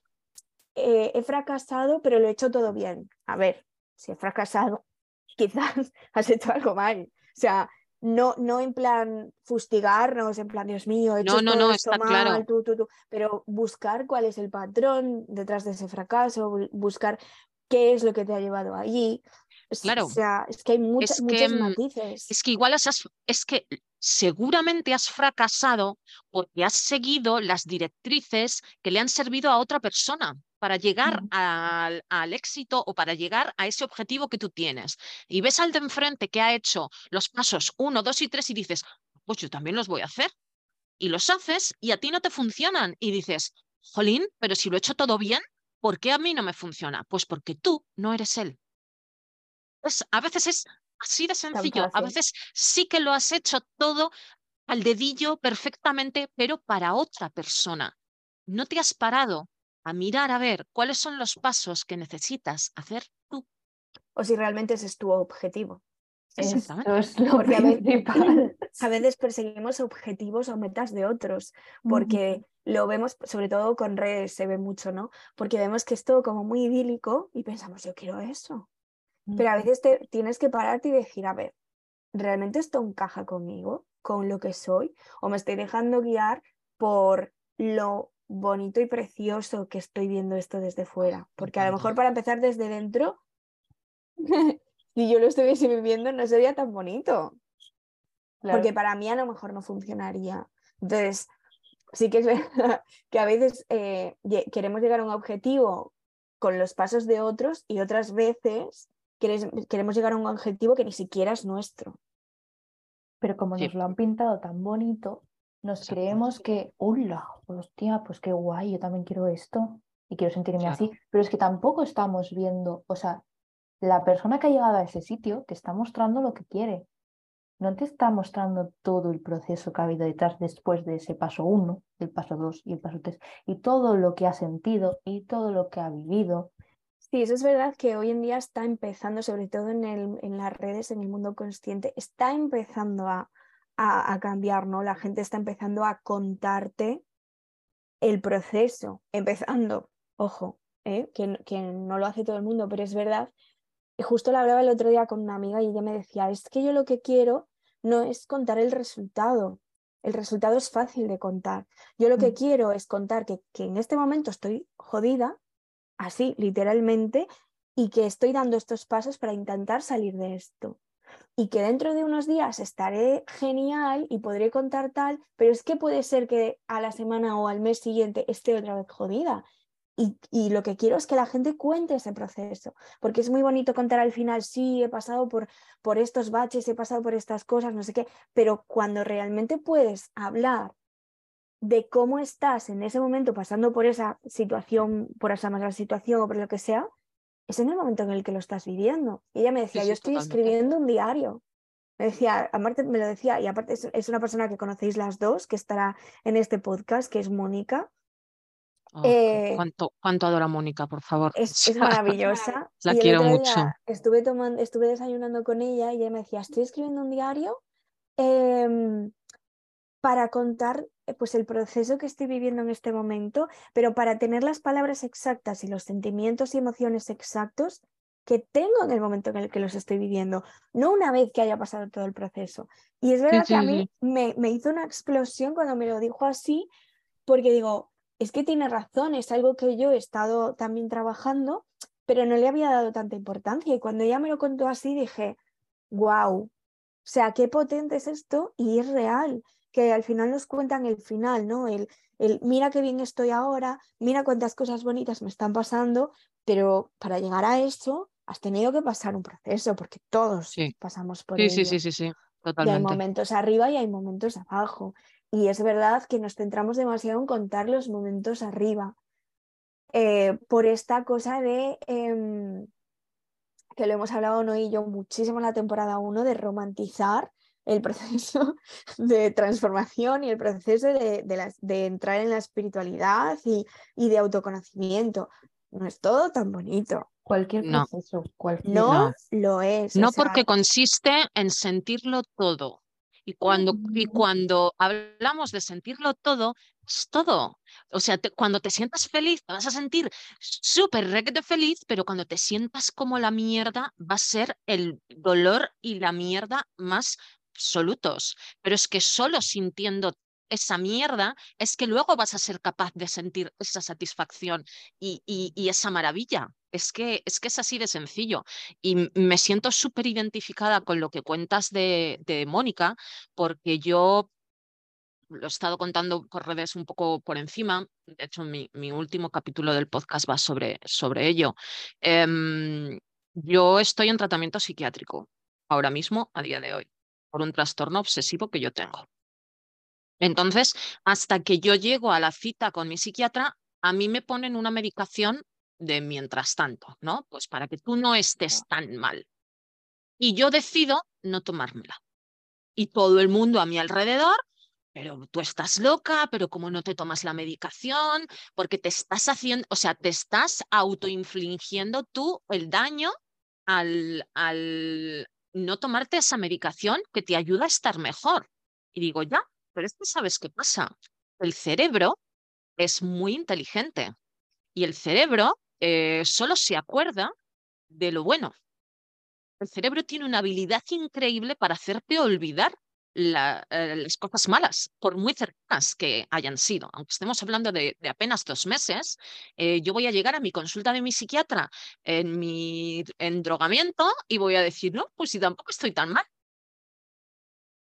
eh, he fracasado, pero lo he hecho todo bien. A ver, si he fracasado, [laughs] quizás has hecho algo mal. O sea, no, no en plan fustigarnos, en plan, Dios mío, he hecho no, no, está claro. tú, tú, tú, pero buscar cuál es el patrón detrás de ese fracaso, buscar qué es lo que te ha llevado allí. Claro. O sea, es que hay muchas, muchos mm, matices. Es que igual has, es que seguramente has fracasado porque has seguido las directrices que le han servido a otra persona para llegar al, éxito o para llegar a ese objetivo que tú tienes. Y ves al de enfrente que ha hecho los pasos uno, dos y tres y dices, pues yo también los voy a hacer. Y los haces y a ti no te funcionan. Y dices, jolín, pero si lo he hecho todo bien, ¿por qué a mí no me funciona? Pues porque tú no eres él. Pues a veces es así de sencillo. A veces sí que lo has hecho todo al dedillo perfectamente, pero para otra persona. No te has parado a mirar a ver cuáles son los pasos que necesitas hacer tú. O si realmente ese es tu objetivo. Exactamente. es lo principal. A veces perseguimos objetivos o metas de otros, porque lo vemos, sobre todo con redes se ve mucho, ¿no? Porque vemos que es todo como muy idílico y pensamos, yo quiero eso. Pero a veces te, tienes que pararte y decir, a ver, ¿realmente esto encaja conmigo, con lo que soy? ¿O me estoy dejando guiar por lo bonito y precioso que estoy viendo esto desde fuera. Porque a lo mejor para empezar desde dentro, [laughs] si yo lo estuviese viviendo no sería tan bonito. Porque para mí a lo mejor no funcionaría. Entonces, sí que es verdad [laughs] que a veces eh, queremos llegar a un objetivo con los pasos de otros y otras veces queremos llegar a un objetivo que ni siquiera es nuestro. Pero como nos lo han pintado tan bonito, nos creemos que, hola, hostia, pues qué guay, yo también quiero esto y quiero sentirme así, pero es que tampoco estamos viendo, o sea, la persona que ha llegado a ese sitio te está mostrando lo que quiere. no te está mostrando todo el proceso que ha habido detrás después de ese paso uno, el paso dos y el paso tres, y todo lo que ha sentido y todo lo que ha vivido. Sí, eso es verdad que hoy en día está empezando, sobre todo en, el, en las redes, en el mundo consciente, está empezando a, a, cambiar, ¿no? La gente está empezando a contarte el proceso, empezando, ojo, ¿eh? que, que no lo hace todo el mundo, pero es verdad justo lo hablaba el otro día con una amiga y ella me decía, es que yo lo que quiero no es contar el resultado. El resultado es fácil de contar. Yo lo que mm. quiero es contar que, que en este momento estoy jodida, así literalmente, y que estoy dando estos pasos para intentar salir de esto. Y que dentro de unos días estaré genial y podré contar tal, pero es que puede ser que a la semana o al mes siguiente esté otra vez jodida. Y, lo que quiero es que la gente cuente ese proceso, porque es muy bonito contar al final, sí, he pasado por, por estos baches, he pasado por estas cosas, no sé qué, pero cuando realmente puedes hablar de cómo estás en ese momento pasando por esa situación, por esa mala situación o por lo que sea, es en el momento en el que lo estás viviendo. Y ella me decía, yo estoy escribiendo un diario. Me decía, aparte me lo decía, y aparte es, una persona que conocéis las dos, que estará en este podcast, que es Mónica. Oh, eh, ¿cuánto, ¿Cuánto adora Mónica, por favor? [laughs] Es, maravillosa. La quiero mucho. Estuve, tomando, estuve desayunando con ella y ella me decía, estoy escribiendo un diario em, para contar pues, el proceso que estoy viviendo en este momento, pero para tener las palabras exactas y los sentimientos y emociones exactos que tengo en el momento en el que los estoy viviendo, no una vez que haya pasado todo el proceso. Y es verdad que a mí me, me hizo una explosión cuando me lo dijo así, porque digo, es que tiene razón, es algo que yo he estado también trabajando, pero no le había dado tanta importancia. Y cuando ella me lo contó así, dije, wow, o sea, qué potente es esto y es real, que al final nos cuentan el final, ¿no? El, el mira qué bien estoy ahora, mira cuántas cosas bonitas me están pasando, pero para llegar a eso has tenido que pasar un proceso, porque todos pasamos por sí, Sí, sí, sí, sí, totalmente. Y hay momentos arriba y hay momentos abajo. Y es verdad que nos centramos demasiado en contar los momentos arriba, eh, por esta cosa de, em, que lo hemos hablado no y yo muchísimo en la temporada 1, de romantizar el proceso [laughs] de transformación y el proceso de, de, entrar en la espiritualidad y, y, de autoconocimiento. No es todo tan bonito. Cualquier proceso, no, lo es. No porque consiste en sentirlo todo. Y cuando, y cuando hablamos de sentirlo todo, es todo. O sea, cuando te sientas feliz, te vas a sentir súper de feliz, pero cuando te sientas como la mierda, va a ser el dolor y la mierda más absolutos. Pero es que solo sintiendo esa mierda es que luego vas a ser capaz de sentir esa satisfacción y, y esa maravilla. Es que, es que es así de sencillo. Y me siento súper identificada con lo que cuentas de, de Mónica, porque yo lo he estado contando por redes un poco por encima. De hecho, mi, mi último capítulo del podcast va sobre, sobre ello. Em, yo estoy en tratamiento psiquiátrico ahora mismo, a día de hoy, por un trastorno obsesivo que yo tengo. Entonces, hasta que yo llego a la cita con mi psiquiatra, a mí me ponen una medicación de mientras tanto, ¿no? Pues para que tú no estés tan mal. Y yo decido no tomármela. Y todo el mundo a mi alrededor, pero tú estás loca, pero ¿cómo no te tomas la medicación? Porque te estás haciendo, o sea, te estás autoinfligiendo tú el daño al, al no tomarte esa medicación que te ayuda a estar mejor. Y digo, ya, pero es que sabes qué pasa. El cerebro es muy inteligente y el cerebro eh, solo se acuerda de lo bueno. El cerebro tiene una habilidad increíble para hacerte olvidar eh, las cosas malas, por muy cercanas que hayan sido. Aunque estemos hablando de, apenas dos meses, eh, yo voy a llegar a mi consulta de mi psiquiatra en mi endrogamiento y voy a decir, no, pues si tampoco estoy tan mal.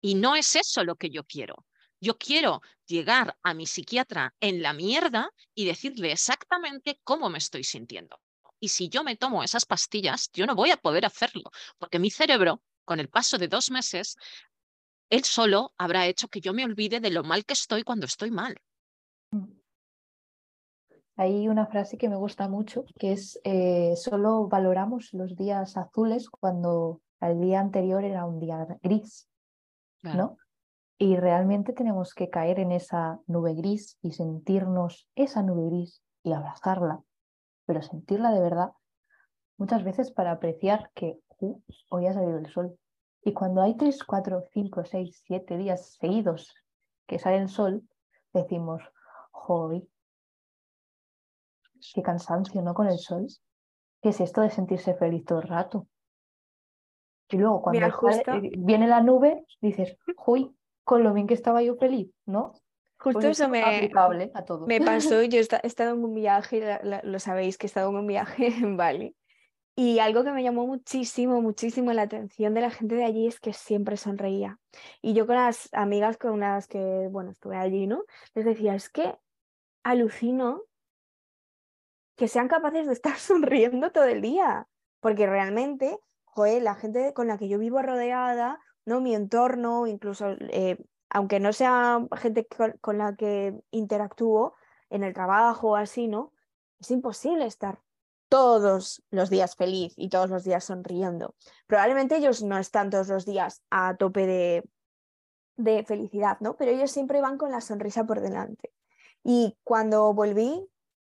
Y no es eso lo que yo quiero. Yo quiero llegar a mi psiquiatra en la mierda y decirle exactamente cómo me estoy sintiendo. Y si yo me tomo esas pastillas, yo no voy a poder hacerlo, porque mi cerebro, con el paso de dos meses, él solo habrá hecho que yo me olvide de lo mal que estoy cuando estoy mal. Hay una frase que me gusta mucho, que es, eh, solo valoramos los días azules cuando el día anterior era un día gris. ¿no? Y realmente tenemos que caer en esa nube gris y sentirnos esa nube gris y abrazarla, pero sentirla de verdad muchas veces para apreciar que uh, hoy ha salido el sol. Y cuando hay tres, cuatro, cinco, seis, siete días seguidos que sale el sol, decimos, hoy, qué cansancio, ¿no? Con el sol. ¿Qué es esto de sentirse feliz todo el rato? Y luego cuando eh, viene la nube, dices, uy, con lo bien que estaba yo feliz, ¿no? Justo pues eso me, a todo. me pasó, [laughs] yo he estado en un viaje, lo sabéis que he estado en un viaje [laughs] en Bali, y algo que me llamó muchísimo, muchísimo la atención de la gente de allí es que siempre sonreía. Y yo con las amigas con las que, bueno, estuve allí, ¿no? Les decía, es que alucino que sean capaces de estar [laughs] sonriendo todo el día, porque realmente, la gente con la que yo vivo rodeada, ¿no? Mi entorno, incluso, eh, aunque no sea gente con, la que interactúo en el trabajo o así, ¿no? Es imposible estar todos los días feliz y todos los días sonriendo. Probablemente ellos no están todos los días a tope de, de felicidad, ¿no? Pero ellos siempre van con la sonrisa por delante. Y cuando volví,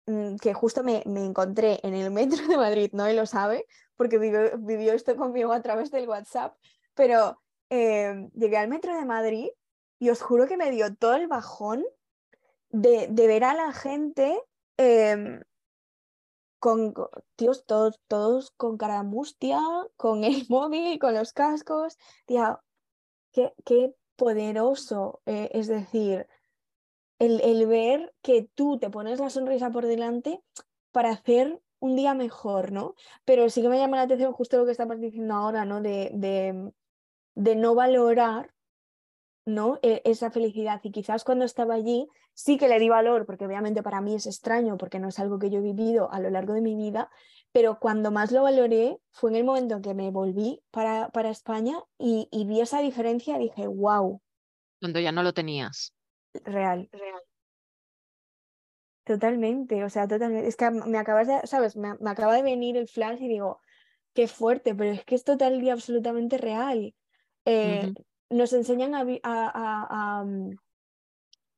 mm, que justo me, me, encontré en el metro de Madrid, no lo sabe, porque vivió, vivió esto conmigo a través del WhatsApp, pero em, llegué al metro de Madrid y os juro que me dio todo el bajón de, de ver a la gente em, con tíos todos, todos con cara mustia, con el [laughs] móvil, con los cascos. Tía, qué, qué poderoso. Eh, es decir, el, el, ver que tú te pones la sonrisa por delante para hacer un día mejor, ¿no? Pero sí que me llama la atención justo lo que estamos diciendo ahora, ¿no? De, de, de no valorar ¿no? E, esa felicidad. Y quizás cuando estaba allí sí que le di valor, porque obviamente para mí es extraño, porque no es algo que yo he vivido a lo largo de mi vida, pero cuando más lo valoré fue en el momento en que me volví para, para España y, vi esa diferencia y dije, wow. Cuando ya no lo tenías. Real, real. Totalmente, o sea, totalmente. Es que me acabas de, ¿sabes? Me, acaba de venir el flash y digo, qué fuerte, pero es que es total y absolutamente real. Eh, nos enseñan a, a, mm,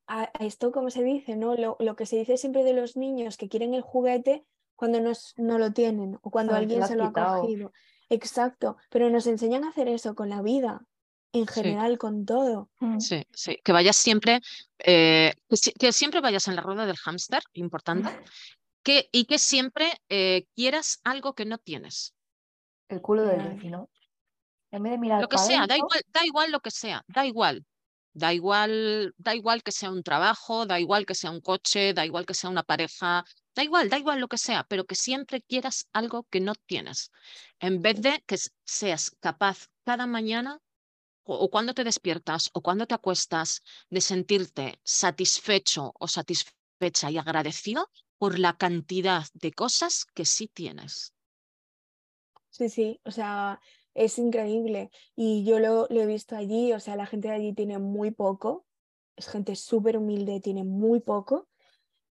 a, a, esto, como se dice, ¿no? Lo, lo, que se dice siempre de los niños que quieren el juguete cuando no, no lo tienen o cuando alguien se lo ha cogido. Exacto, pero nos enseñan a hacer eso con la vida, en general, con todo. Mm. Sí, sí, que vayas siempre, eh, que, siempre vayas en la rueda del hámster, importante, que, y que siempre eh, quieras algo que no tienes. El culo del vecino lo que sea, da igual, da igual lo que sea, da igual. Da igual, da igual que sea un trabajo, da igual que sea un coche, da igual que sea una pareja, da igual, da igual lo que sea, pero que siempre quieras algo que no tienes. En vez de que seas capaz cada mañana o, cuando te despiertas o cuando te acuestas de sentirte satisfecho o satisfecha y agradecido por la cantidad de cosas que sí tienes. Sí, sí, o sea, es increíble. Y yo lo, he visto allí, o sea, la gente de allí tiene muy poco, es gente súper humilde, tiene muy poco,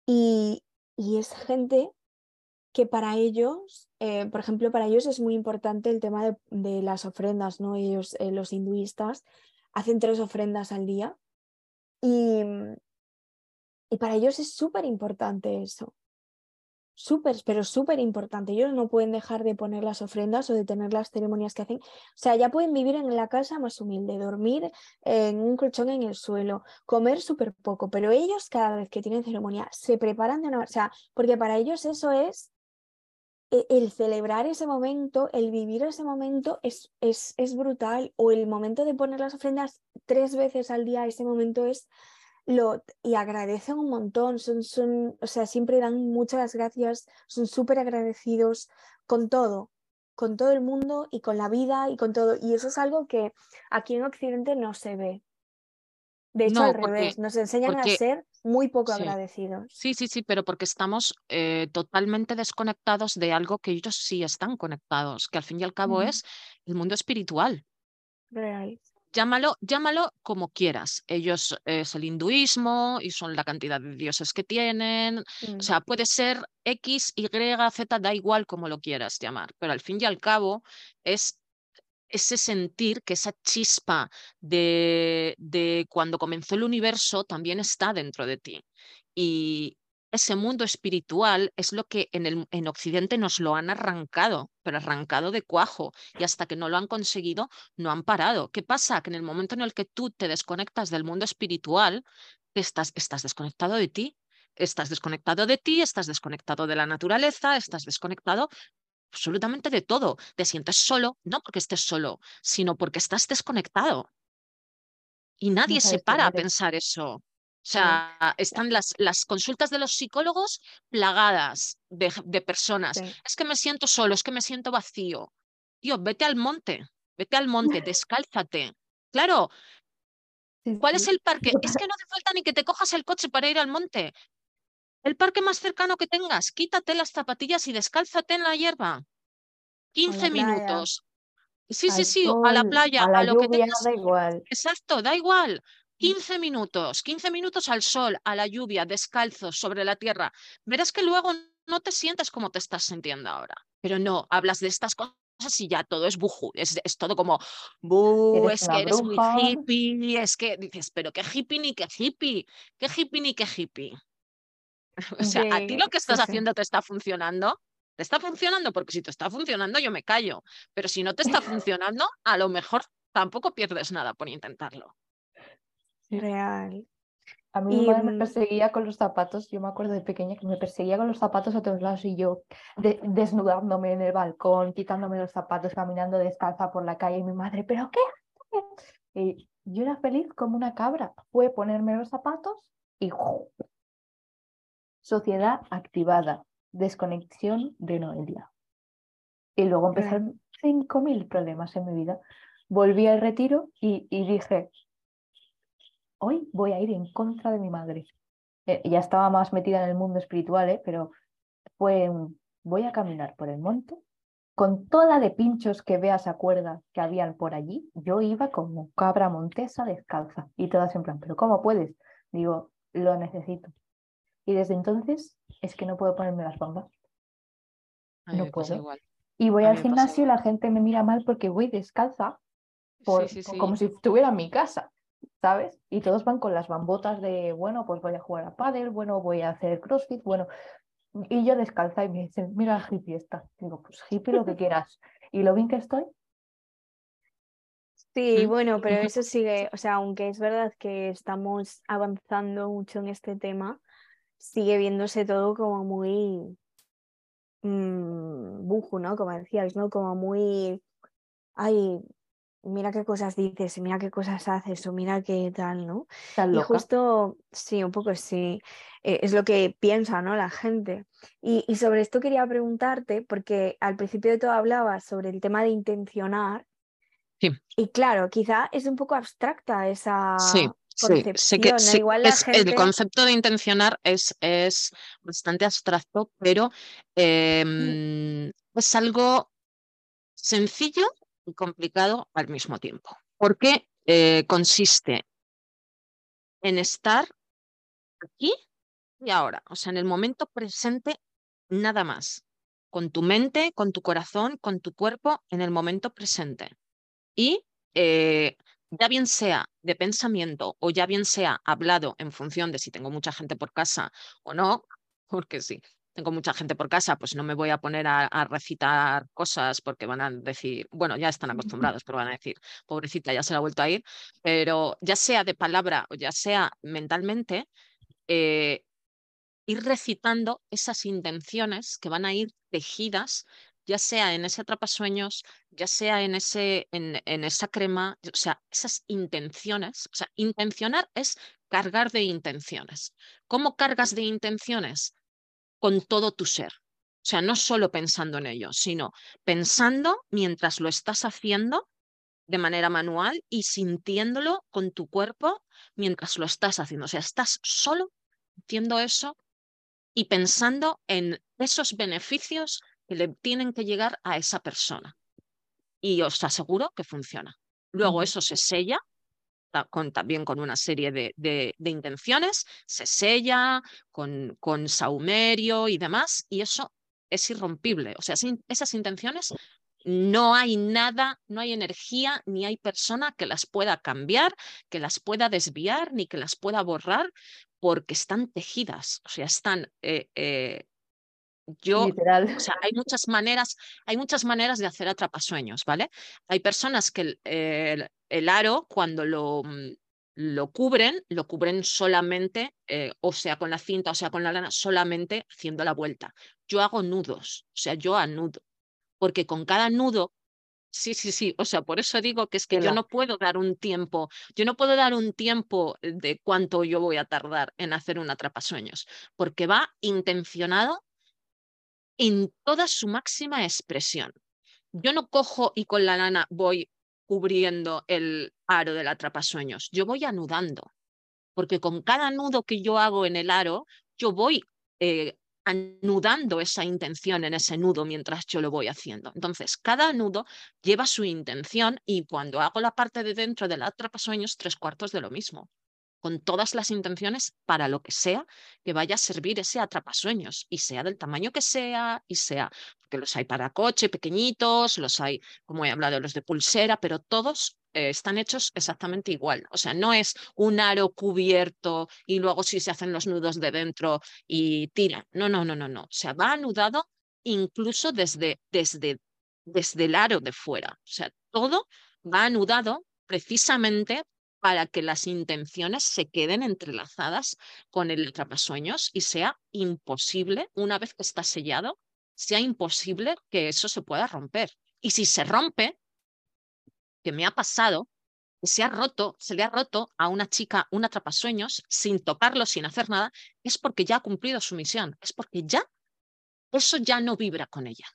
y, es gente que para ellos, eh, por ejemplo, para ellos es muy importante el tema de, las ofrendas, ¿no? Ellos, eh, los hinduistas, hacen tres ofrendas al día y, y para ellos es súper importante eso súper, pero súper importante. Ellos no pueden dejar de poner las ofrendas o de tener las ceremonias que hacen. O sea, ya pueden vivir en la casa más humilde, dormir en un colchón en el suelo, comer súper poco, pero ellos cada vez que tienen ceremonia se preparan de una... O sea, porque para ellos eso es e, el celebrar ese momento, el vivir ese momento es, es, es brutal. O el momento de poner las ofrendas tres veces al día, ese momento es lo, y agradecen un montón, son, son, o sea, siempre dan muchas gracias, son súper agradecidos con todo, con todo el mundo y con la vida y con todo. Y eso es algo que aquí en Occidente no se ve. De hecho, al revés, nos enseñan a ser muy poco agradecidos. Sí, sí, sí, pero porque estamos eh, totalmente desconectados de algo que ellos sí están conectados, que al fin y al cabo es el mundo espiritual. Real llámalo, llámalo como quieras. Ellos es el hinduismo y son la cantidad de dioses que tienen. O mm. sea, puede ser X, Y, Z, da igual como lo quieras llamar, pero al fin y al cabo es ese sentir que esa chispa de, de cuando comenzó el universo también está dentro de ti. Y, ese mundo espiritual es lo que en, el, en Occidente nos lo han arrancado, pero arrancado de cuajo, y hasta que no lo han conseguido, no han parado. ¿Qué pasa? Que en el momento en el que tú te desconectas del mundo espiritual, estás, estás desconectado de ti. Estás desconectado de ti, estás desconectado de la naturaleza, estás desconectado absolutamente de todo. Te sientes solo, no porque estés solo, sino porque estás desconectado. Y nadie se para a pensar eso. O sea, están las, las consultas de los psicólogos plagadas de, de personas. Es que me siento solo, es que me siento vacío. Tío, vete al monte, vete al monte, [laughs] descálzate. Claro. ¿Cuál es el parque? Es que no hace falta ni que te cojas el coche para ir al monte. El parque más cercano que tengas, quítate las zapatillas y descálzate en la hierba. 15 minutos. Sí, sí, sí, a la playa, a, lo que tengas. Da igual. Exacto, da igual. 15 minutos, 15 minutos al sol, a la lluvia, descalzo, sobre la tierra. Verás que luego no te sientes como te estás sintiendo ahora. Pero no, hablas de estas cosas y ya todo es buju, es, todo como, es que eres muy hippie, es que dices, pero qué hippie ni qué hippie, qué hippie ni qué hippie. [laughs] o sea, a ti lo que estás haciendo te está funcionando, te está funcionando porque si te está funcionando yo me callo, pero si no te está funcionando, a lo mejor tampoco pierdes nada por intentarlo. Real. A mí mi madre me mm perseguía con los zapatos, yo me acuerdo de pequeña que me perseguía con los zapatos a todos lados y yo [laughs] desnudándome en el balcón, quitándome los zapatos, caminando descalza por la calle y mi madre, ¿pero qué? Y yo era feliz como una cabra. Fue ponerme los zapatos y sociedad activada, desconexión de Noelia. Y luego empezaron 5.000 problemas en mi vida. Volví al retiro y, y dije, hoy voy a ir en contra de mi madre. Eh, ya estaba más metida en el mundo espiritual, ¿eh? pero fue voy a caminar por el monte con toda de pinchos que veas a cuerda que habían por allí. Yo iba como cabra montesa descalza y todas en plan, pero ¿cómo puedes? Digo, lo necesito. Y desde entonces es que no puedo ponerme las bombas. No puedo. Y voy al gimnasio y la gente me mira mal porque voy descalza, por, como si estuviera en mi casa. ¿Sabes? Y todos van con las bambotas de, bueno, pues voy a jugar a pádel, bueno, voy a hacer crossfit, bueno. Y yo descalza y me dicen, mira hippie está. Digo, pues hippie lo que quieras. ¿Y lo bien que estoy? Sí, bueno, pero eso [laughs] sigue, o sea, aunque es verdad que estamos avanzando mucho en este tema, sigue viéndose todo como muy mmm, bujo, ¿no? Como decíais, ¿no? Como muy, ay, mira qué cosas dices, mira qué cosas haces, o mira qué tal, ¿no? Y justo, sí, un poco sí, eh, es lo que piensa, ¿no? La gente. Y, sobre esto quería preguntarte, porque al principio de todo hablabas sobre el tema de intencionar. Sí. Y claro, quizá es un poco abstracta esa concepción. Igual El concepto de intencionar es, es bastante abstracto, pero em, es algo sencillo y complicado al mismo tiempo, porque eh, consiste en estar aquí y ahora, o sea, en el momento presente, nada más, con tu mente, con tu corazón, con tu cuerpo, en el momento presente. Y eh, ya bien sea de pensamiento o ya bien sea hablado en función de si tengo mucha gente por casa o no, porque sí, tengo mucha gente por casa, pues no me voy a poner a, recitar cosas porque van a decir, bueno, ya están acostumbrados, pero van a decir, pobrecita, ya se la ha vuelto a ir, pero ya sea de palabra o ya sea mentalmente, eh, ir recitando esas intenciones que van a ir tejidas, ya sea en ese atrapasueños, ya sea en, ese, en, en esa crema, o sea, esas intenciones, o sea, intencionar es cargar de intenciones. ¿Cómo cargas de intenciones? Con todo tu ser. O sea, no solo pensando en ello, sino pensando mientras lo estás haciendo de manera manual y sintiéndolo con tu cuerpo mientras lo estás haciendo. O sea, estás solo haciendo eso y pensando en esos beneficios que le tienen que llegar a esa persona. Y os aseguro que funciona. Luego eso se sella con, también con una serie de, de, intenciones, se sella con, con, saumerio y demás, y eso es irrompible. O sea, esas intenciones no hay nada, no hay energía, ni hay persona que las pueda cambiar, que las pueda desviar, ni que las pueda borrar, porque están tejidas, o sea, están... Eh, eh, yo, o sea, hay muchas maneras, hay muchas maneras de hacer atrapasueños, ¿vale? Hay personas que el, el, aro, cuando lo, mm, lo cubren, lo cubren solamente, eh, o sea, con la cinta, o sea, con la lana, solamente haciendo la vuelta. Yo hago nudos, o sea, yo anudo porque con cada nudo, sí, sí, sí, o sea, por eso digo que es que yo no puedo dar un tiempo, yo no puedo dar un tiempo de cuánto yo voy a tardar en hacer un atrapasueños, porque va intencionado en toda su máxima expresión. Yo no cojo y con la lana voy cubriendo el aro del atrapasueños, yo voy anudando, porque con cada nudo que yo hago en el aro, yo voy eh, anudando esa intención en ese nudo mientras yo lo voy haciendo. Entonces, cada nudo lleva su intención y cuando hago la parte de dentro del atrapasueños, tres cuartos de lo mismo con todas las intenciones para lo que sea que vaya a servir ese atrapasueños y sea del tamaño que sea y sea, porque los hay para coche pequeñitos, los hay, como he hablado, los de pulsera, pero todos eh, están hechos exactamente igual. O sea, no es un aro cubierto y luego sí se hacen los nudos de dentro y tira. No, no, no, no, no. O sea, va anudado incluso desde, desde, desde el aro de fuera. O sea, todo va anudado precisamente para que las intenciones se queden entrelazadas con el atrapasueños y sea imposible, una vez que está sellado, sea imposible que eso se pueda romper. Y si se rompe, que me ha pasado, que se ha roto, se le ha roto a una chica un atrapasueños sin tocarlo, sin hacer nada, es porque ya ha cumplido su misión, es porque ya eso ya no vibra con ella.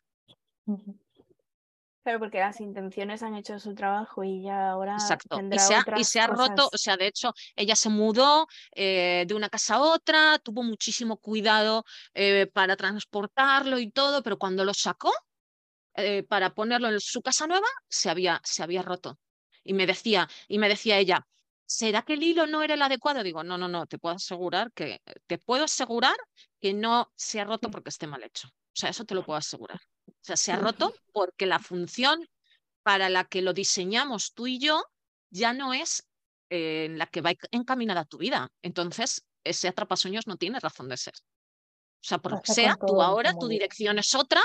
Pero porque las intenciones han hecho su trabajo y ya ahora. Exacto. y se ha, y se ha roto, o sea, de hecho, ella se mudó eh, de una casa a otra, tuvo muchísimo cuidado eh, para transportarlo y todo, pero cuando lo sacó eh, para ponerlo en su casa nueva, se había, se había roto. Y me decía, y me decía ella, ¿será que el hilo no era el adecuado? Digo, no, no, no, te puedo asegurar que, te puedo asegurar que no se ha roto porque esté mal hecho. O sea, eso te lo puedo asegurar. O sea, se ha roto porque la función para la que lo diseñamos tú y yo ya no es eh, en la que va encaminada tu vida. Entonces, ese atrapasueños no tiene razón de ser. O sea, por sea, tú ahora, tu dirección es otra,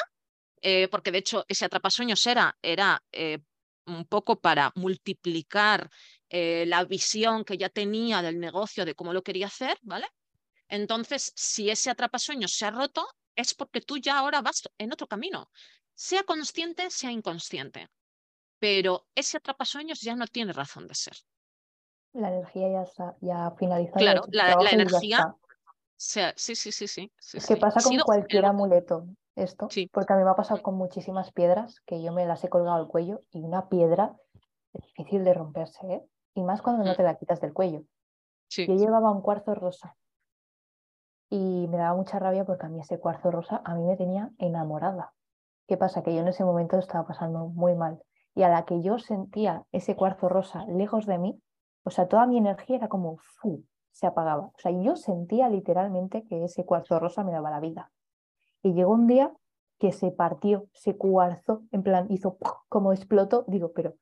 eh, porque de hecho ese atrapasueños era, era eh, un poco para multiplicar la visión que ya tenía del negocio, de cómo lo quería hacer, ¿vale? Entonces, si ese atrapasueños se ha roto, es porque tú ya ahora vas en otro camino, sea consciente, sea inconsciente. Pero ese atrapasueños ya no tiene razón de ser. La energía ya está, ya finalizada. Claro, la, energía. sí, sí, sí, sí, sí. Es que pasa con cualquier amuleto esto, porque a mí me ha pasado con muchísimas piedras que yo me las he colgado al cuello y una piedra es difícil de romperse, ¿eh? Y más cuando no mm. te la quitas del cuello. Yo llevaba un cuarzo rosa y me daba mucha rabia porque a mí ese cuarzo rosa a mí me tenía enamorada. ¿Qué pasa? Que yo en ese momento estaba pasando muy mal y a la que yo sentía ese cuarzo rosa lejos de mí, o sea, toda mi energía era como ¡fu! se apagaba. O sea, yo sentía literalmente que ese cuarzo rosa me daba la vida. Y llegó un día que se partió, se cuarzó, en plan, hizo como explotó. Digo, pero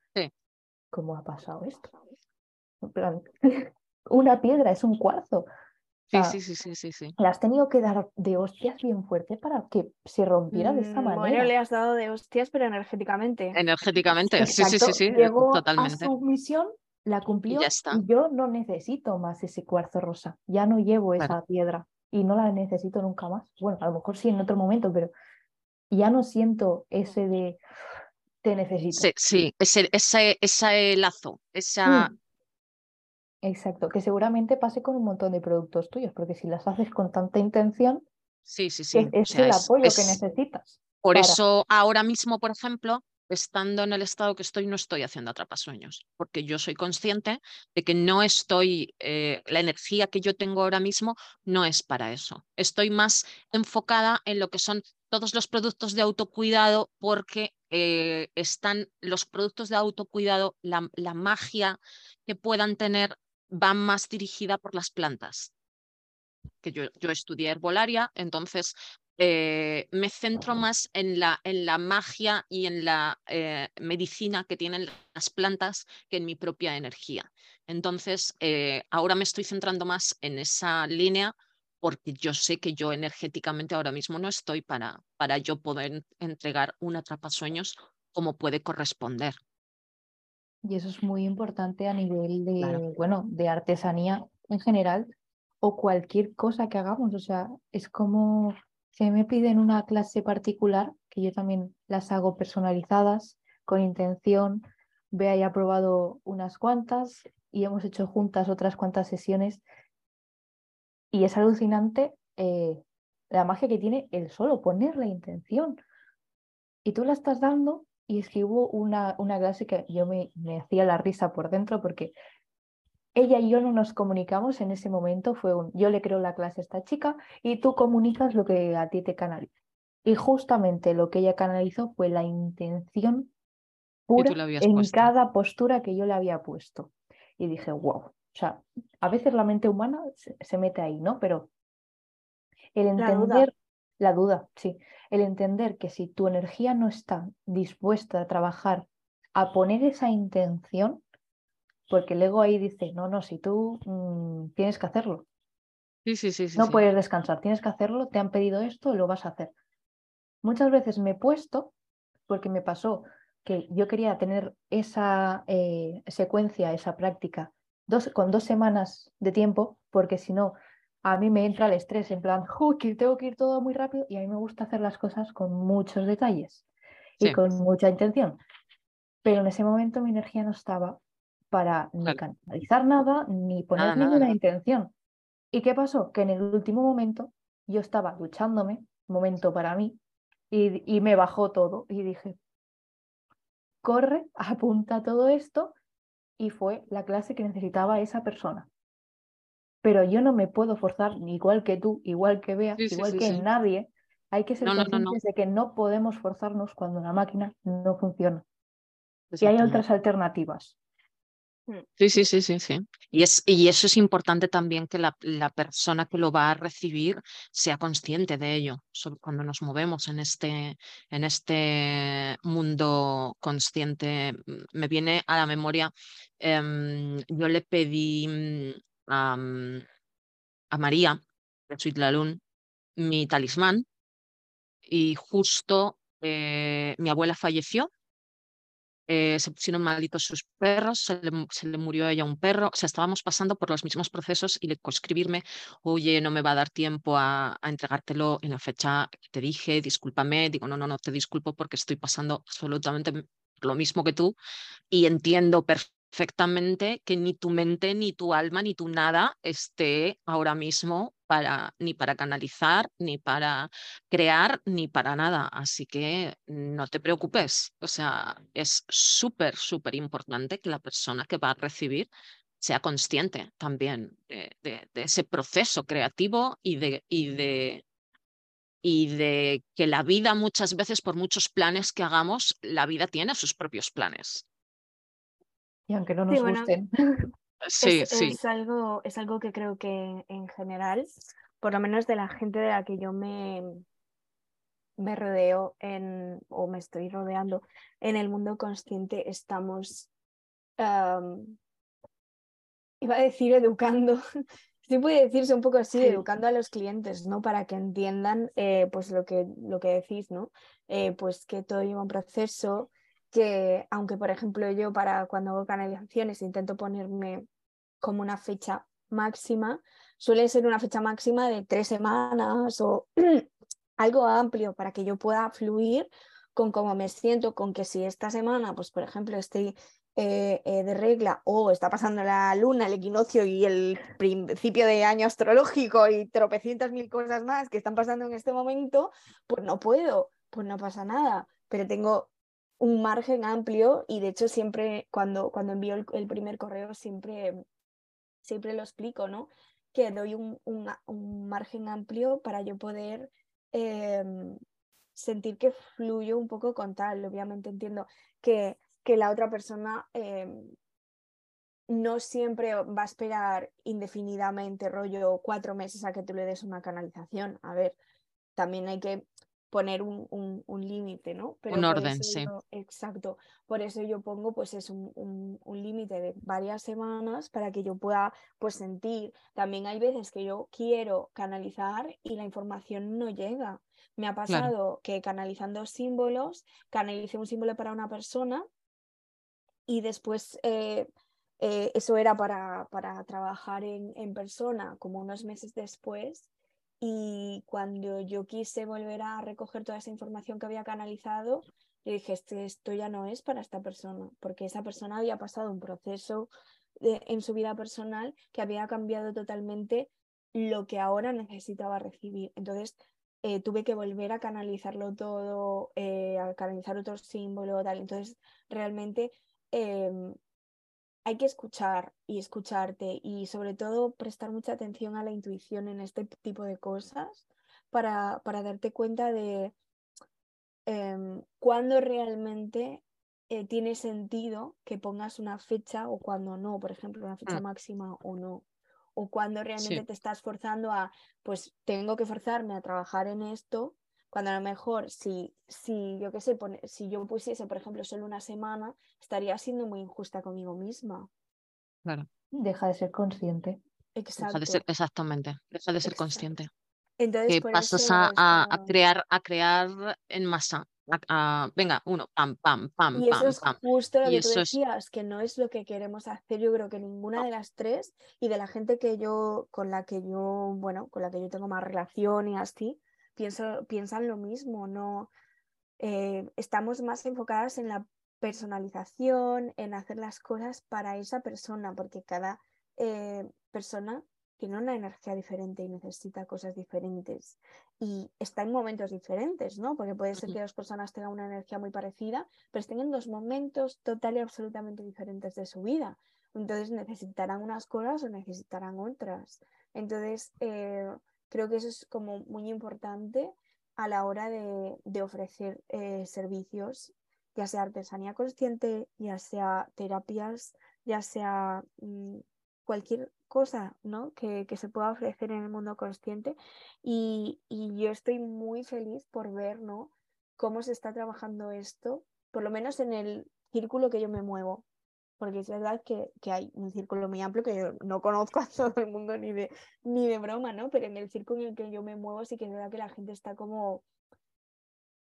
¿cómo ha pasado esto? En plan, [laughs] una piedra es un cuarzo. Sí, sí, sí, sí, sí, Le has tenido que dar de hostias bien fuerte para que se rompiera de esta manera. Mm, bueno, le has dado de hostias, pero energéticamente. Energéticamente, sí, sí, sí, sí, Llegó totalmente. A su misión, la cumplió y, yo no necesito más ese cuarzo rosa. Ya no llevo esa piedra y no la necesito nunca más. Bueno, a lo mejor sí en otro momento, pero ya no siento ese de te necesito. Sí, sí, ese, ese, ese lazo, esa, mm. Exacto, que seguramente pase con un montón de productos tuyos, porque si las haces con tanta intención, sí, sí, sí. es, el apoyo que necesitas. Por eso ahora mismo, por ejemplo, estando en el estado que estoy, no estoy haciendo atrapasueños, porque yo soy consciente de que no estoy, eh, la energía que yo tengo ahora mismo no es para eso. Estoy más enfocada en lo que son todos los productos de autocuidado, porque eh, están los productos de autocuidado, la, la magia que puedan tener va más dirigida por las plantas. Que yo, yo estudié herbolaria, entonces eh, me centro más en la, en la magia y en la eh, medicina que tienen las plantas que en mi propia energía. Entonces, eh, ahora me estoy centrando más en esa línea porque yo sé que yo energéticamente ahora mismo no estoy para, para yo poder entregar un atrapasueños como puede corresponder. Y eso es muy importante a nivel de, bueno, de artesanía en general o cualquier cosa que hagamos. O sea, es como si me piden una clase particular, que yo también las hago personalizadas, con intención, vea y probado unas cuantas y hemos hecho juntas otras cuantas sesiones. Y es alucinante eh, la magia que tiene el solo poner la intención. Y tú la estás dando y es que hubo una, una clase que yo me, me hacía la risa por dentro porque ella y yo no nos comunicamos en ese momento, fue un yo le creo la clase a esta chica y tú comunicas lo que a ti te canaliza. Y justamente lo que ella canalizó fue la intención pura en cada postura que yo le había puesto. Y dije, wow, o sea, a veces la mente humana se, mete ahí, ¿no? Pero el entender la duda, sí. El entender que si tu energía no está dispuesta a trabajar, a poner esa intención, porque el ego ahí dice, no, no, si tú mm, tienes que hacerlo. Sí, sí, sí, no puedes descansar, tienes que hacerlo, te han pedido esto, lo vas a hacer. Muchas veces me he puesto, porque me pasó que yo quería tener esa eh, secuencia, esa práctica, dos, con dos semanas de tiempo, porque si no, a mí me entra el estrés en plan, que tengo que ir todo muy rápido y a mí me gusta hacer las cosas con muchos detalles y con mucha intención. Pero en ese momento mi energía no estaba para ni canalizar nada ni poner ninguna intención. ¿Y qué pasó? Que en el último momento yo estaba duchándome, momento para mí, y, y me bajó todo y dije, corre, [laughs] apunta todo esto y fue la clase que necesitaba esa persona pero yo no me puedo forzar, igual que tú, igual que Bea, igual que nadie. Hay que ser conscientes de que no podemos forzarnos cuando la máquina no funciona. Y hay otras alternativas. Mm. Sí, sí, sí, sí, sí. Y, es, y eso es importante también que la, la, persona que lo va a recibir sea consciente de ello, sobre cuando nos movemos en este, en este mundo consciente. Me viene a la memoria, em, yo le pedí a, María, de Sweet Lalun, mi talismán, y justo eh, mi abuela falleció, eh, se pusieron malditos sus perros, se le, murió a ella un perro, o sea, estábamos pasando por los mismos procesos y le escribirme, oye, no me va a dar tiempo a, a, entregártelo en la fecha que te dije, discúlpame, digo, no, no, no, te disculpo porque estoy pasando absolutamente lo mismo que tú y entiendo perfectamente perfectamente que ni tu mente, ni tu alma, ni tu nada esté ahora mismo para, ni para canalizar, ni para crear, ni para nada. Así que no te preocupes. O sea, es súper, súper importante que la persona que va a recibir sea consciente también de, ese proceso creativo y de, y de y de que la vida muchas veces, por muchos planes que hagamos, la vida tiene sus propios planes. Y aunque no nos gusten. [laughs] Sí, es, sí. Es algo, es algo que creo que en general, por lo menos de la gente de la que yo me, me rodeo en, o me estoy rodeando en el mundo consciente, estamos, iba a decir educando, [laughs] sí puede decirse un poco así, educando a los clientes, ¿no? Para que entiendan eh, pues lo que, lo que decís, ¿no? Eh, pues que todo lleva un proceso, que aunque por ejemplo yo para cuando hago canalizaciones intento ponerme como una fecha máxima, suele ser una fecha máxima de tres semanas o [clears throat] algo amplio para que yo pueda fluir con cómo me siento, con que si esta semana, pues por ejemplo, estoy eh, eh, de regla o está pasando la luna, el equinoccio y el principio de año astrológico y tropecientas mil cosas más que están pasando en este momento, pues no puedo, pues no pasa nada, pero tengo un margen amplio y de hecho siempre cuando, cuando envío el, primer correo siempre, siempre lo explico, ¿no? Que doy un, un, margen amplio para yo poder em, sentir que fluyo un poco con tal. Obviamente entiendo que, que la otra persona em, no siempre va a esperar indefinidamente, rollo cuatro meses a que tú le des una canalización. A ver, también hay que poner un, un, límite, ¿no? Pero un orden, sí. exacto. Por eso yo pongo pues es un, un límite de varias semanas para que yo pueda pues sentir. También hay veces que yo quiero canalizar y la información no llega. Me ha pasado que canalizando símbolos, canalicé un símbolo para una persona y después eh, eh, eso era para, para trabajar en, en persona como unos meses después y cuando yo quise volver a recoger toda esa información que había canalizado, yo dije, esto ya no es para esta persona, porque esa persona había pasado un proceso en su vida personal que había cambiado totalmente lo que ahora necesitaba recibir. Entonces, eh, tuve que volver a canalizarlo todo, eh, a canalizar otro símbolo, tal. Entonces, realmente em, hay que escuchar y escucharte y sobre todo prestar mucha atención a la intuición en este tipo de cosas para, para darte cuenta de eh, cuándo realmente eh, tiene sentido que pongas una fecha o cuando no, por ejemplo, una fecha mm. máxima o no. O cuando realmente te estás forzando a, pues tengo que forzarme a trabajar en esto cuando a lo mejor si, si yo qué sé, si yo pusiese, por ejemplo, solo una semana, estaría siendo muy injusta conmigo misma. Claro. Deja de ser consciente. Exacto. exactamente, deja de ser consciente. Entonces, que pasas a, a, crear, a crear en masa. venga, uno, pam, pam, pam, y eso es justo lo que tú decías, que no es lo que queremos hacer. Yo creo que ninguna de las tres y de la gente que yo, con la que yo, bueno, con la que yo tengo más relación y así, pienso, piensan lo mismo, no eh, estamos más enfocadas en la personalización, en hacer las cosas para esa persona, porque cada eh, persona tiene una energía diferente y necesita cosas diferentes y está en momentos diferentes, ¿no? Porque puede ser que dos personas tengan una energía muy parecida, pero estén en dos momentos total y absolutamente diferentes de su vida. Entonces necesitarán unas cosas o necesitarán otras. Entonces, eh, Creo que eso es como muy importante a la hora de, ofrecer eh, servicios, ya sea artesanía consciente, ya sea terapias, ya sea mm, cualquier cosa ¿no? que, se pueda ofrecer en el mundo consciente. Y, yo estoy muy feliz por ver ¿no? cómo se está trabajando esto, por lo menos en el círculo que yo me muevo porque es verdad que, hay un círculo muy amplio que yo no conozco a [laughs] todo el mundo ni de, ni de broma, ¿no? Pero en el círculo en el que yo me muevo sí que es verdad que la gente está como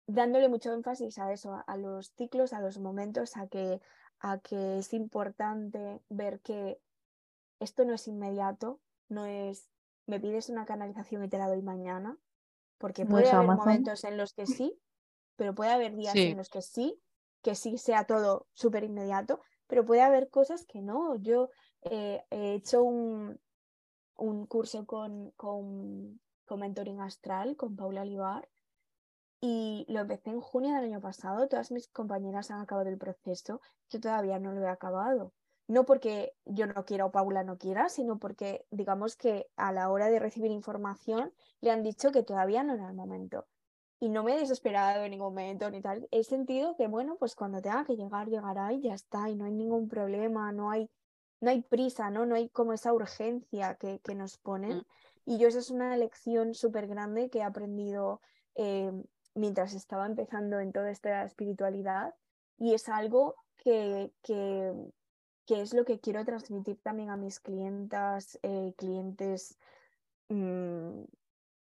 dándole mucho énfasis a eso, a, los ciclos, a los momentos, a que, a que es importante ver que esto no es inmediato, no es me pides una canalización y te la doy mañana, porque puede haber momentos en los que sí, pero puede haber días en los que sí, que sí sea todo súper inmediato, pero puede haber cosas que no. Yo eh, he hecho un, un curso con, con, con, Mentoring Astral, con Paula Olivar, y lo empecé en junio del año pasado. Todas mis compañeras han acabado el proceso, yo todavía no lo he acabado. No porque yo no quiera o Paula no quiera, sino porque digamos que a la hora de recibir información le han dicho que todavía no era el momento y no me he desesperado en ningún momento ni tal. He sentido que, bueno, pues cuando tenga que llegar, llegará y ya está, y no hay ningún problema, no hay, no hay prisa, ¿no? No hay como esa urgencia que, que nos ponen. Mm. Y yo esa es una lección súper grande que he aprendido eh, mientras estaba empezando en toda esta espiritualidad y es algo que, que, que es lo que quiero transmitir también a mis clientas, eh, clientes mmm,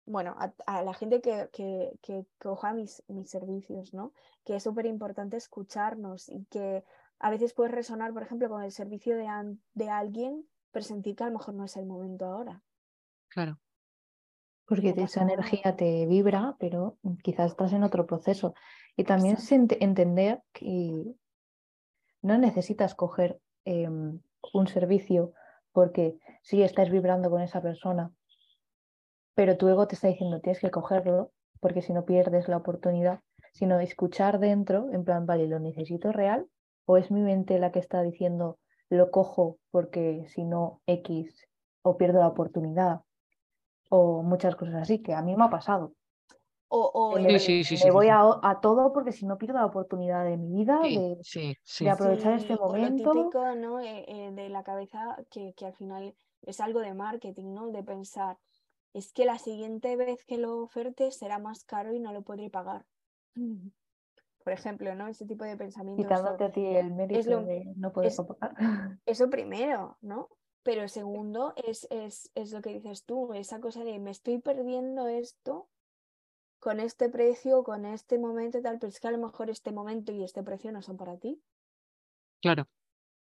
bueno, a, la gente que, que, coja mis, mis, servicios, ¿no? Que es súper importante escucharnos y que a veces puede resonar, por ejemplo, con el servicio de, de alguien, pero sentir que a lo mejor no es el momento ahora. Claro. Porque esa energía te vibra, pero quizás estás en otro proceso. Y también entender que no necesitas coger em, un servicio porque si estás vibrando con esa persona pero tu ego te está diciendo tienes que cogerlo porque si no pierdes la oportunidad, sino escuchar dentro, en plan, vale, ¿lo necesito real? ¿O es mi mente la que está diciendo lo cojo porque si no X o pierdo la oportunidad? O muchas cosas así, que a mí me ha pasado. O, me, voy a, todo porque si no pierdo la oportunidad de mi vida de, aprovechar este momento. lo típico ¿no? Eh, eh, de la cabeza que, que al final es algo de marketing, ¿no? De pensar, es que la siguiente vez que lo oferte será más caro y no lo podré pagar. Por ejemplo, ¿no? Ese tipo de pensamientos. Quitándote a ti el mérito de no poder pagar. [laughs] Eso primero, ¿no? Pero segundo es, es, es lo que dices tú, esa cosa de me estoy perdiendo esto con este precio, con este momento y tal, pero es que a lo mejor este momento y este precio no son para ti. Claro.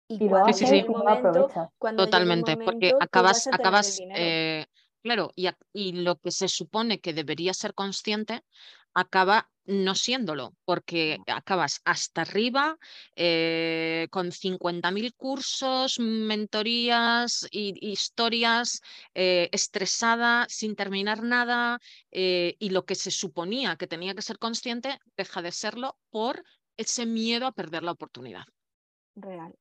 Y, cuando sí, sí, momento, Totalmente, porque acabas, acabas, eh, claro, y, y, lo que se supone que debería ser consciente acaba no siéndolo, porque acabas hasta arriba eh, con 50.000 cursos, mentorías, y, historias, eh, estresada, sin terminar nada, eh, y lo que se suponía que tenía que ser consciente deja de serlo por ese miedo a perder la oportunidad. Real.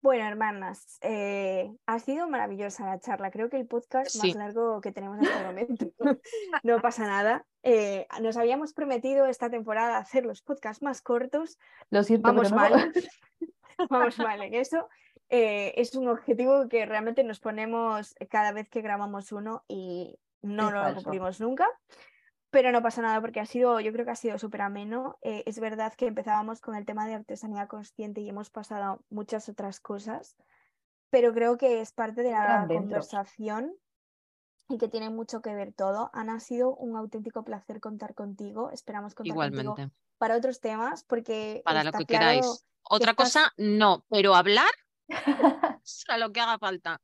Bueno, hermanas, eh, ha sido maravillosa la charla. Creo que el podcast más largo que tenemos hasta el momento. [laughs] no pasa nada. Eh, nos habíamos prometido esta temporada hacer los podcasts más cortos. Lo siento, vamos mal. [laughs] [laughs] vamos mal en eso. Eh, es un objetivo que realmente nos ponemos cada vez que grabamos uno y no lo cumplimos nunca pero no pasa nada porque ha sido, yo creo que ha sido súper ameno. Eh, es verdad que empezábamos con el tema de artesanía consciente y hemos pasado muchas otras cosas, pero creo que es parte de la conversación y que tiene mucho que ver todo. Ana, ha sido un auténtico placer contar contigo. Esperamos contar Igualmente. contigo para otros temas porque... Para lo que queráis. Otra cosa, no, pero hablar [laughs] es a lo que haga falta.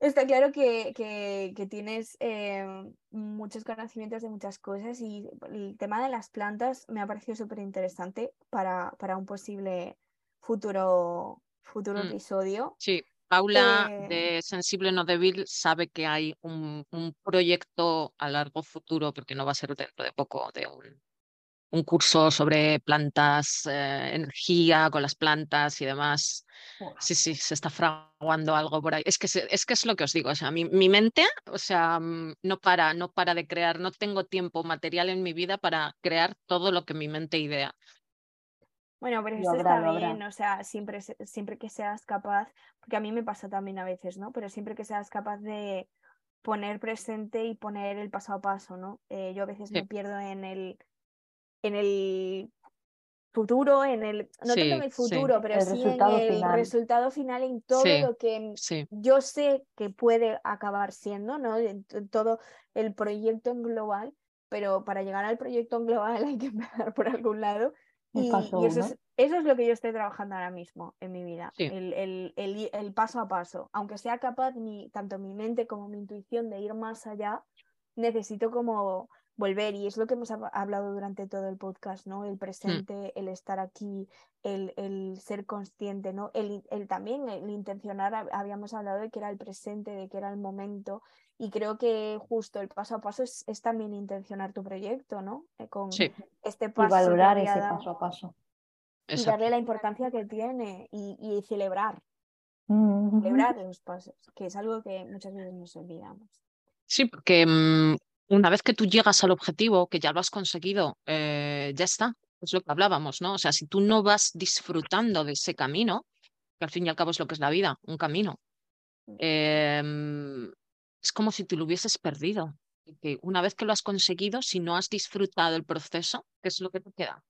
Está claro que, que, tienes eh, muchos conocimientos de muchas cosas y el tema de las plantas me ha parecido súper interesante para, para, un posible futuro, futuro mm. episodio. Sí, Paula eh, de Sensible No Débil sabe que hay un, un, proyecto a largo futuro, porque no va a ser dentro de poco, de un un curso sobre plantas, eh, energía con las plantas y demás. Sí, sí, se está fraguando algo por ahí. Es que, es, que es lo que os digo, o sea, mi, mi, mente, o sea, mm, no para, no para de crear, no tengo tiempo material en mi vida para crear todo lo que mi mente idea. Bueno, pero eso está bien, o sea, siempre, siempre que seas capaz, porque a mí me pasa también a veces, ¿no? Pero siempre que seas capaz de poner presente y poner el paso a paso, ¿no? Eh, yo a veces me pierdo en el en el futuro, en el, no tanto en el futuro, pero sí en el resultado final, en todo lo que yo sé que puede acabar siendo, ¿no? En, todo el proyecto en global, pero para llegar al proyecto en global [laughs] hay que empezar por algún lado. Y, eso, es, eso, es, lo que yo estoy trabajando ahora mismo en mi vida, el, el, el, paso a paso. Aunque sea capaz mi, tanto mi mente como mi intuición de ir más allá, necesito como volver y es lo que hemos hablado durante todo el podcast, ¿no? El mm. presente, el estar aquí, el, el ser consciente, ¿no? El, el, también el intencionar, habíamos hablado de que era el presente, de que era el momento y creo que justo el paso a paso es, es también intencionar tu proyecto, ¿no? Eh, con este paso. Y valorar ese paso a paso. Y darle la importancia que tiene y, y celebrar. Mm, celebrar los pasos, que es algo que muchas veces nos olvidamos. Sí, porque mm, una vez que tú llegas al objetivo, que ya lo has conseguido, eh, ya está. Es lo que hablábamos, ¿no? O sea, si tú no vas disfrutando de ese camino, que al fin y al cabo es lo que es la vida, un camino, em, es como si tú lo hubieses perdido. Que una vez que lo has conseguido, si no has disfrutado el proceso, ¿qué es lo que te queda?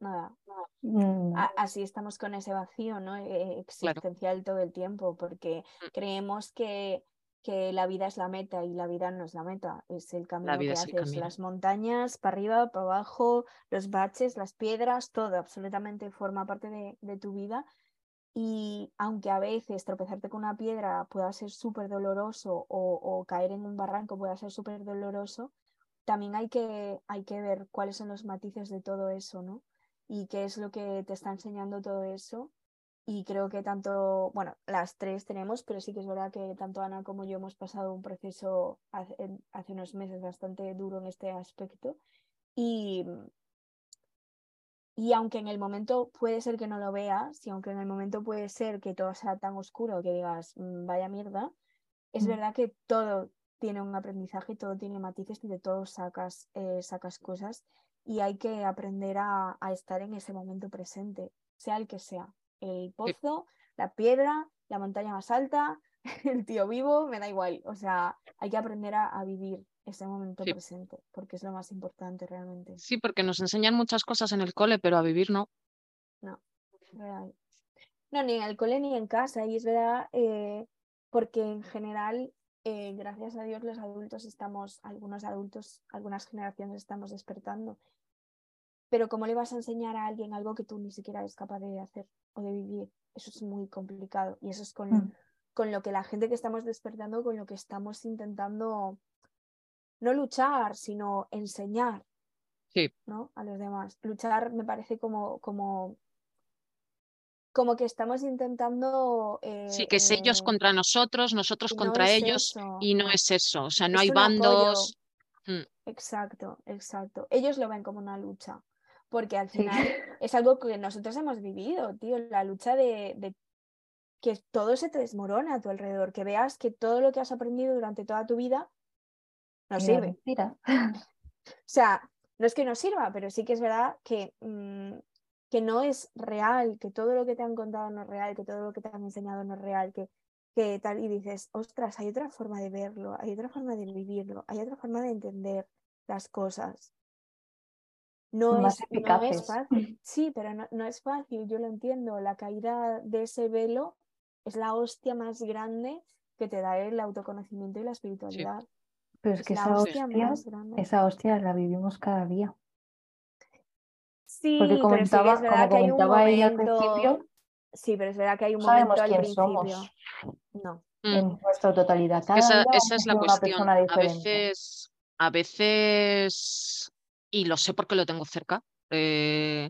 Nada. Mm. Así estamos con ese vacío, ¿no? E-, existencial todo el tiempo, porque mm. creemos que que la vida es la meta y la vida no es la meta, es el camino que haces, las montañas, para arriba, para abajo, los baches, las piedras, todo absolutamente forma parte de, tu vida. Y aunque a veces tropezarte con una piedra pueda ser súper doloroso o, caer en un barranco pueda ser súper doloroso, también hay que, hay que ver cuáles son los matices de todo eso, ¿no? Y qué es lo que te está enseñando todo eso y creo que tanto, bueno, las tres tenemos, pero sí que es verdad que tanto Ana como yo hemos pasado un proceso hace, hace unos meses bastante duro en este aspecto. Y, y aunque en el momento puede ser que no lo veas, y aunque en el momento puede ser que todo sea tan oscuro que digas, mm, vaya mierda, es mm. verdad que todo tiene un aprendizaje, todo tiene matices y de todo sacas, eh, sacas cosas y hay que aprender a, a estar en ese momento presente, sea el que sea el pozo, la piedra, la montaña más alta, [laughs] el tío vivo, me da igual. O sea, hay que aprender a, vivir ese momento presente, porque es lo más importante realmente. Sí, porque nos enseñan muchas cosas en el cole, pero a vivir no. No, No, ni en el cole ni en casa. Y es verdad, eh, porque en general, eh, gracias a Dios, los adultos estamos, algunos adultos, algunas generaciones estamos despertando. Pero ¿cómo le vas a enseñar a alguien algo que tú ni siquiera eres capaz de hacer o de vivir? Eso es muy complicado. Y eso es con, mm. con lo que la gente que estamos despertando, con lo que estamos intentando no luchar, sino enseñar ¿no? a los demás. Luchar me parece como, como, como que estamos intentando... sí, que es ellos eh, contra nosotros, nosotros contra ellos, y no es eso, o sea, no hay bandos. Mm. Exacto, exacto. Ellos lo ven como una lucha, porque al final [laughs] es algo que nosotros hemos vivido, tío, la lucha de, de que todo se te desmorona a tu alrededor, que veas que todo lo que has aprendido durante toda tu vida no sirve. [laughs] O sea, no es que no sirva, pero sí que es verdad que, mm, que no es real, que todo lo que te han contado no es real, que todo lo que te han enseñado no es real, que, que tal, y dices, ostras, hay otra forma de verlo, hay otra forma de vivirlo, hay otra forma de entender las cosas. No, es, no es, fácil. Sí, pero no, no es fácil, yo lo entiendo. La caída de ese velo es la hostia más grande que te da el autoconocimiento y la espiritualidad. Pero es que esa hostia, esa hostia la vivimos cada día. Sí, Porque comentaba, pero como comentaba ella al principio. Sí, pero es verdad que hay un momento al principio. Somos. No. En mm. nuestra totalidad. esa, es la cuestión. A veces, a veces, y lo sé porque lo tengo cerca, eh,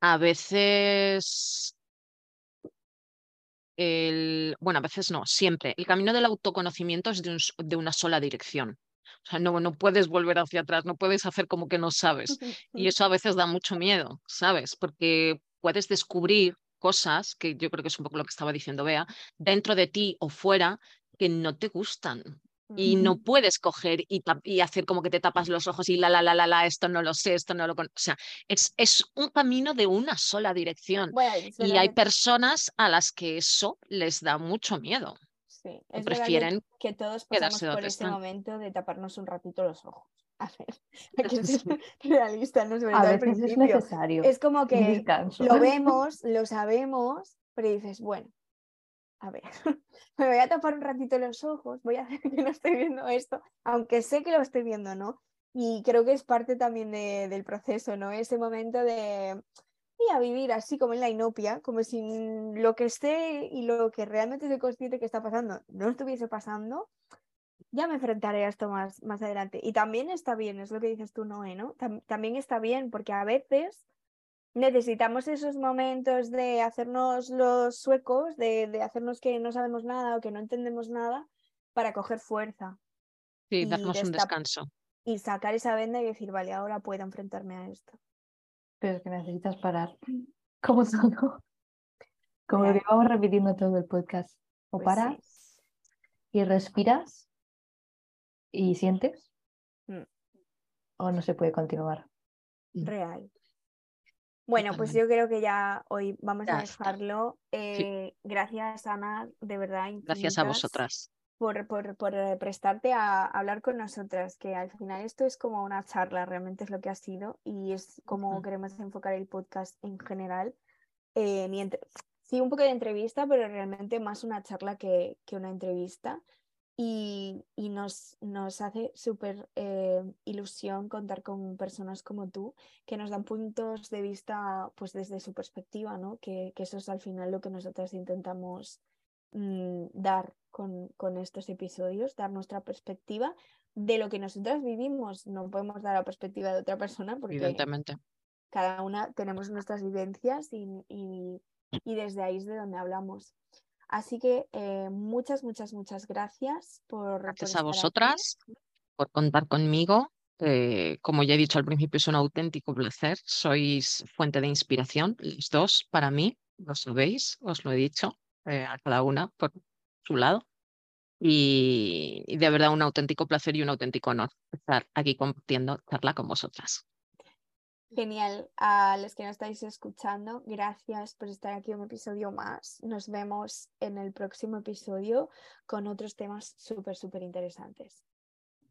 a veces el, bueno, a veces no, siempre. El camino del autoconocimiento es de, de, una sola dirección. O sea, no, no puedes volver hacia atrás, no puedes hacer como que no sabes. [laughs] Y eso a veces da mucho miedo, ¿sabes? Porque puedes descubrir cosas, que yo creo que es un poco lo que estaba diciendo Bea, dentro de ti o fuera, que no te gustan. Y no puedes coger y, y, hacer como que te tapas los ojos y la, la, la, la, la, esto no lo sé, esto no lo... O sea, es, es un camino de una sola dirección. y hay personas a las que eso les da mucho miedo. Sí, es prefieren que, todos pasamos por ese momento de taparnos un ratito los ojos. [laughs] A ver, hay que ser realista, no a veces es necesario. Es como que lo [laughs] vemos, lo sabemos, pero dices, bueno, a ver, [laughs] me voy a tapar un ratito los ojos, voy a hacer que no estoy viendo esto, aunque sé que lo estoy viendo, ¿no? Y creo que es parte también del proceso, ¿no? Ese momento de, a vivir así como en la inopia, como si lo que esté y lo que realmente soy consciente que está pasando no estuviese pasando, ya me enfrentaré a esto más, más adelante. Y también está bien, es lo que dices tú, Noé, ¿no? también está bien, porque a veces necesitamos esos momentos de hacernos los suecos, de, de hacernos que no sabemos nada o que no entendemos nada, para coger fuerza. Sí, darnos un descanso. Y sacar esa venda y decir, vale, ahora puedo enfrentarme a esto pero es que necesitas parar, [laughs] como todo. Como lo que vamos repitiendo todo el podcast. O pues paras y respiras y sientes, mm. o no se puede continuar. Mm. Real. Bueno, pues yo creo que ya hoy vamos a dejarlo. Eh, gracias, Ana, de verdad. Gracias a vosotras por, por, eh, prestarte a hablar con nosotras, que al final esto es como una charla, realmente es lo que ha sido y es como queremos enfocar el podcast en general. Eh, sí, un poco de entrevista, pero realmente más una charla que, que una entrevista. Y, y, nos, nos hace súper eh, ilusión contar con personas como tú que nos dan puntos de vista pues desde su perspectiva, ¿no? que, que eso es al final lo que nosotras intentamos mm, dar con, estos episodios, dar nuestra perspectiva de lo que nosotras vivimos. No podemos dar la perspectiva de otra persona porque Evidentemente. cada una tenemos nuestras vivencias y, y, desde ahí es de donde hablamos. Así que eh, muchas, muchas, muchas gracias por... Gracias a vosotras por contar conmigo. Eh, como ya he dicho al principio, es un auténtico placer. Sois fuente de inspiración, los dos, para mí, lo sabéis, os lo he dicho eh, a cada una por su lado. Y, de verdad un auténtico placer y un auténtico honor estar aquí compartiendo charla con vosotras. Genial. A los que nos estáis escuchando, gracias por estar aquí un episodio más. Nos vemos en el próximo episodio con otros temas súper, súper interesantes.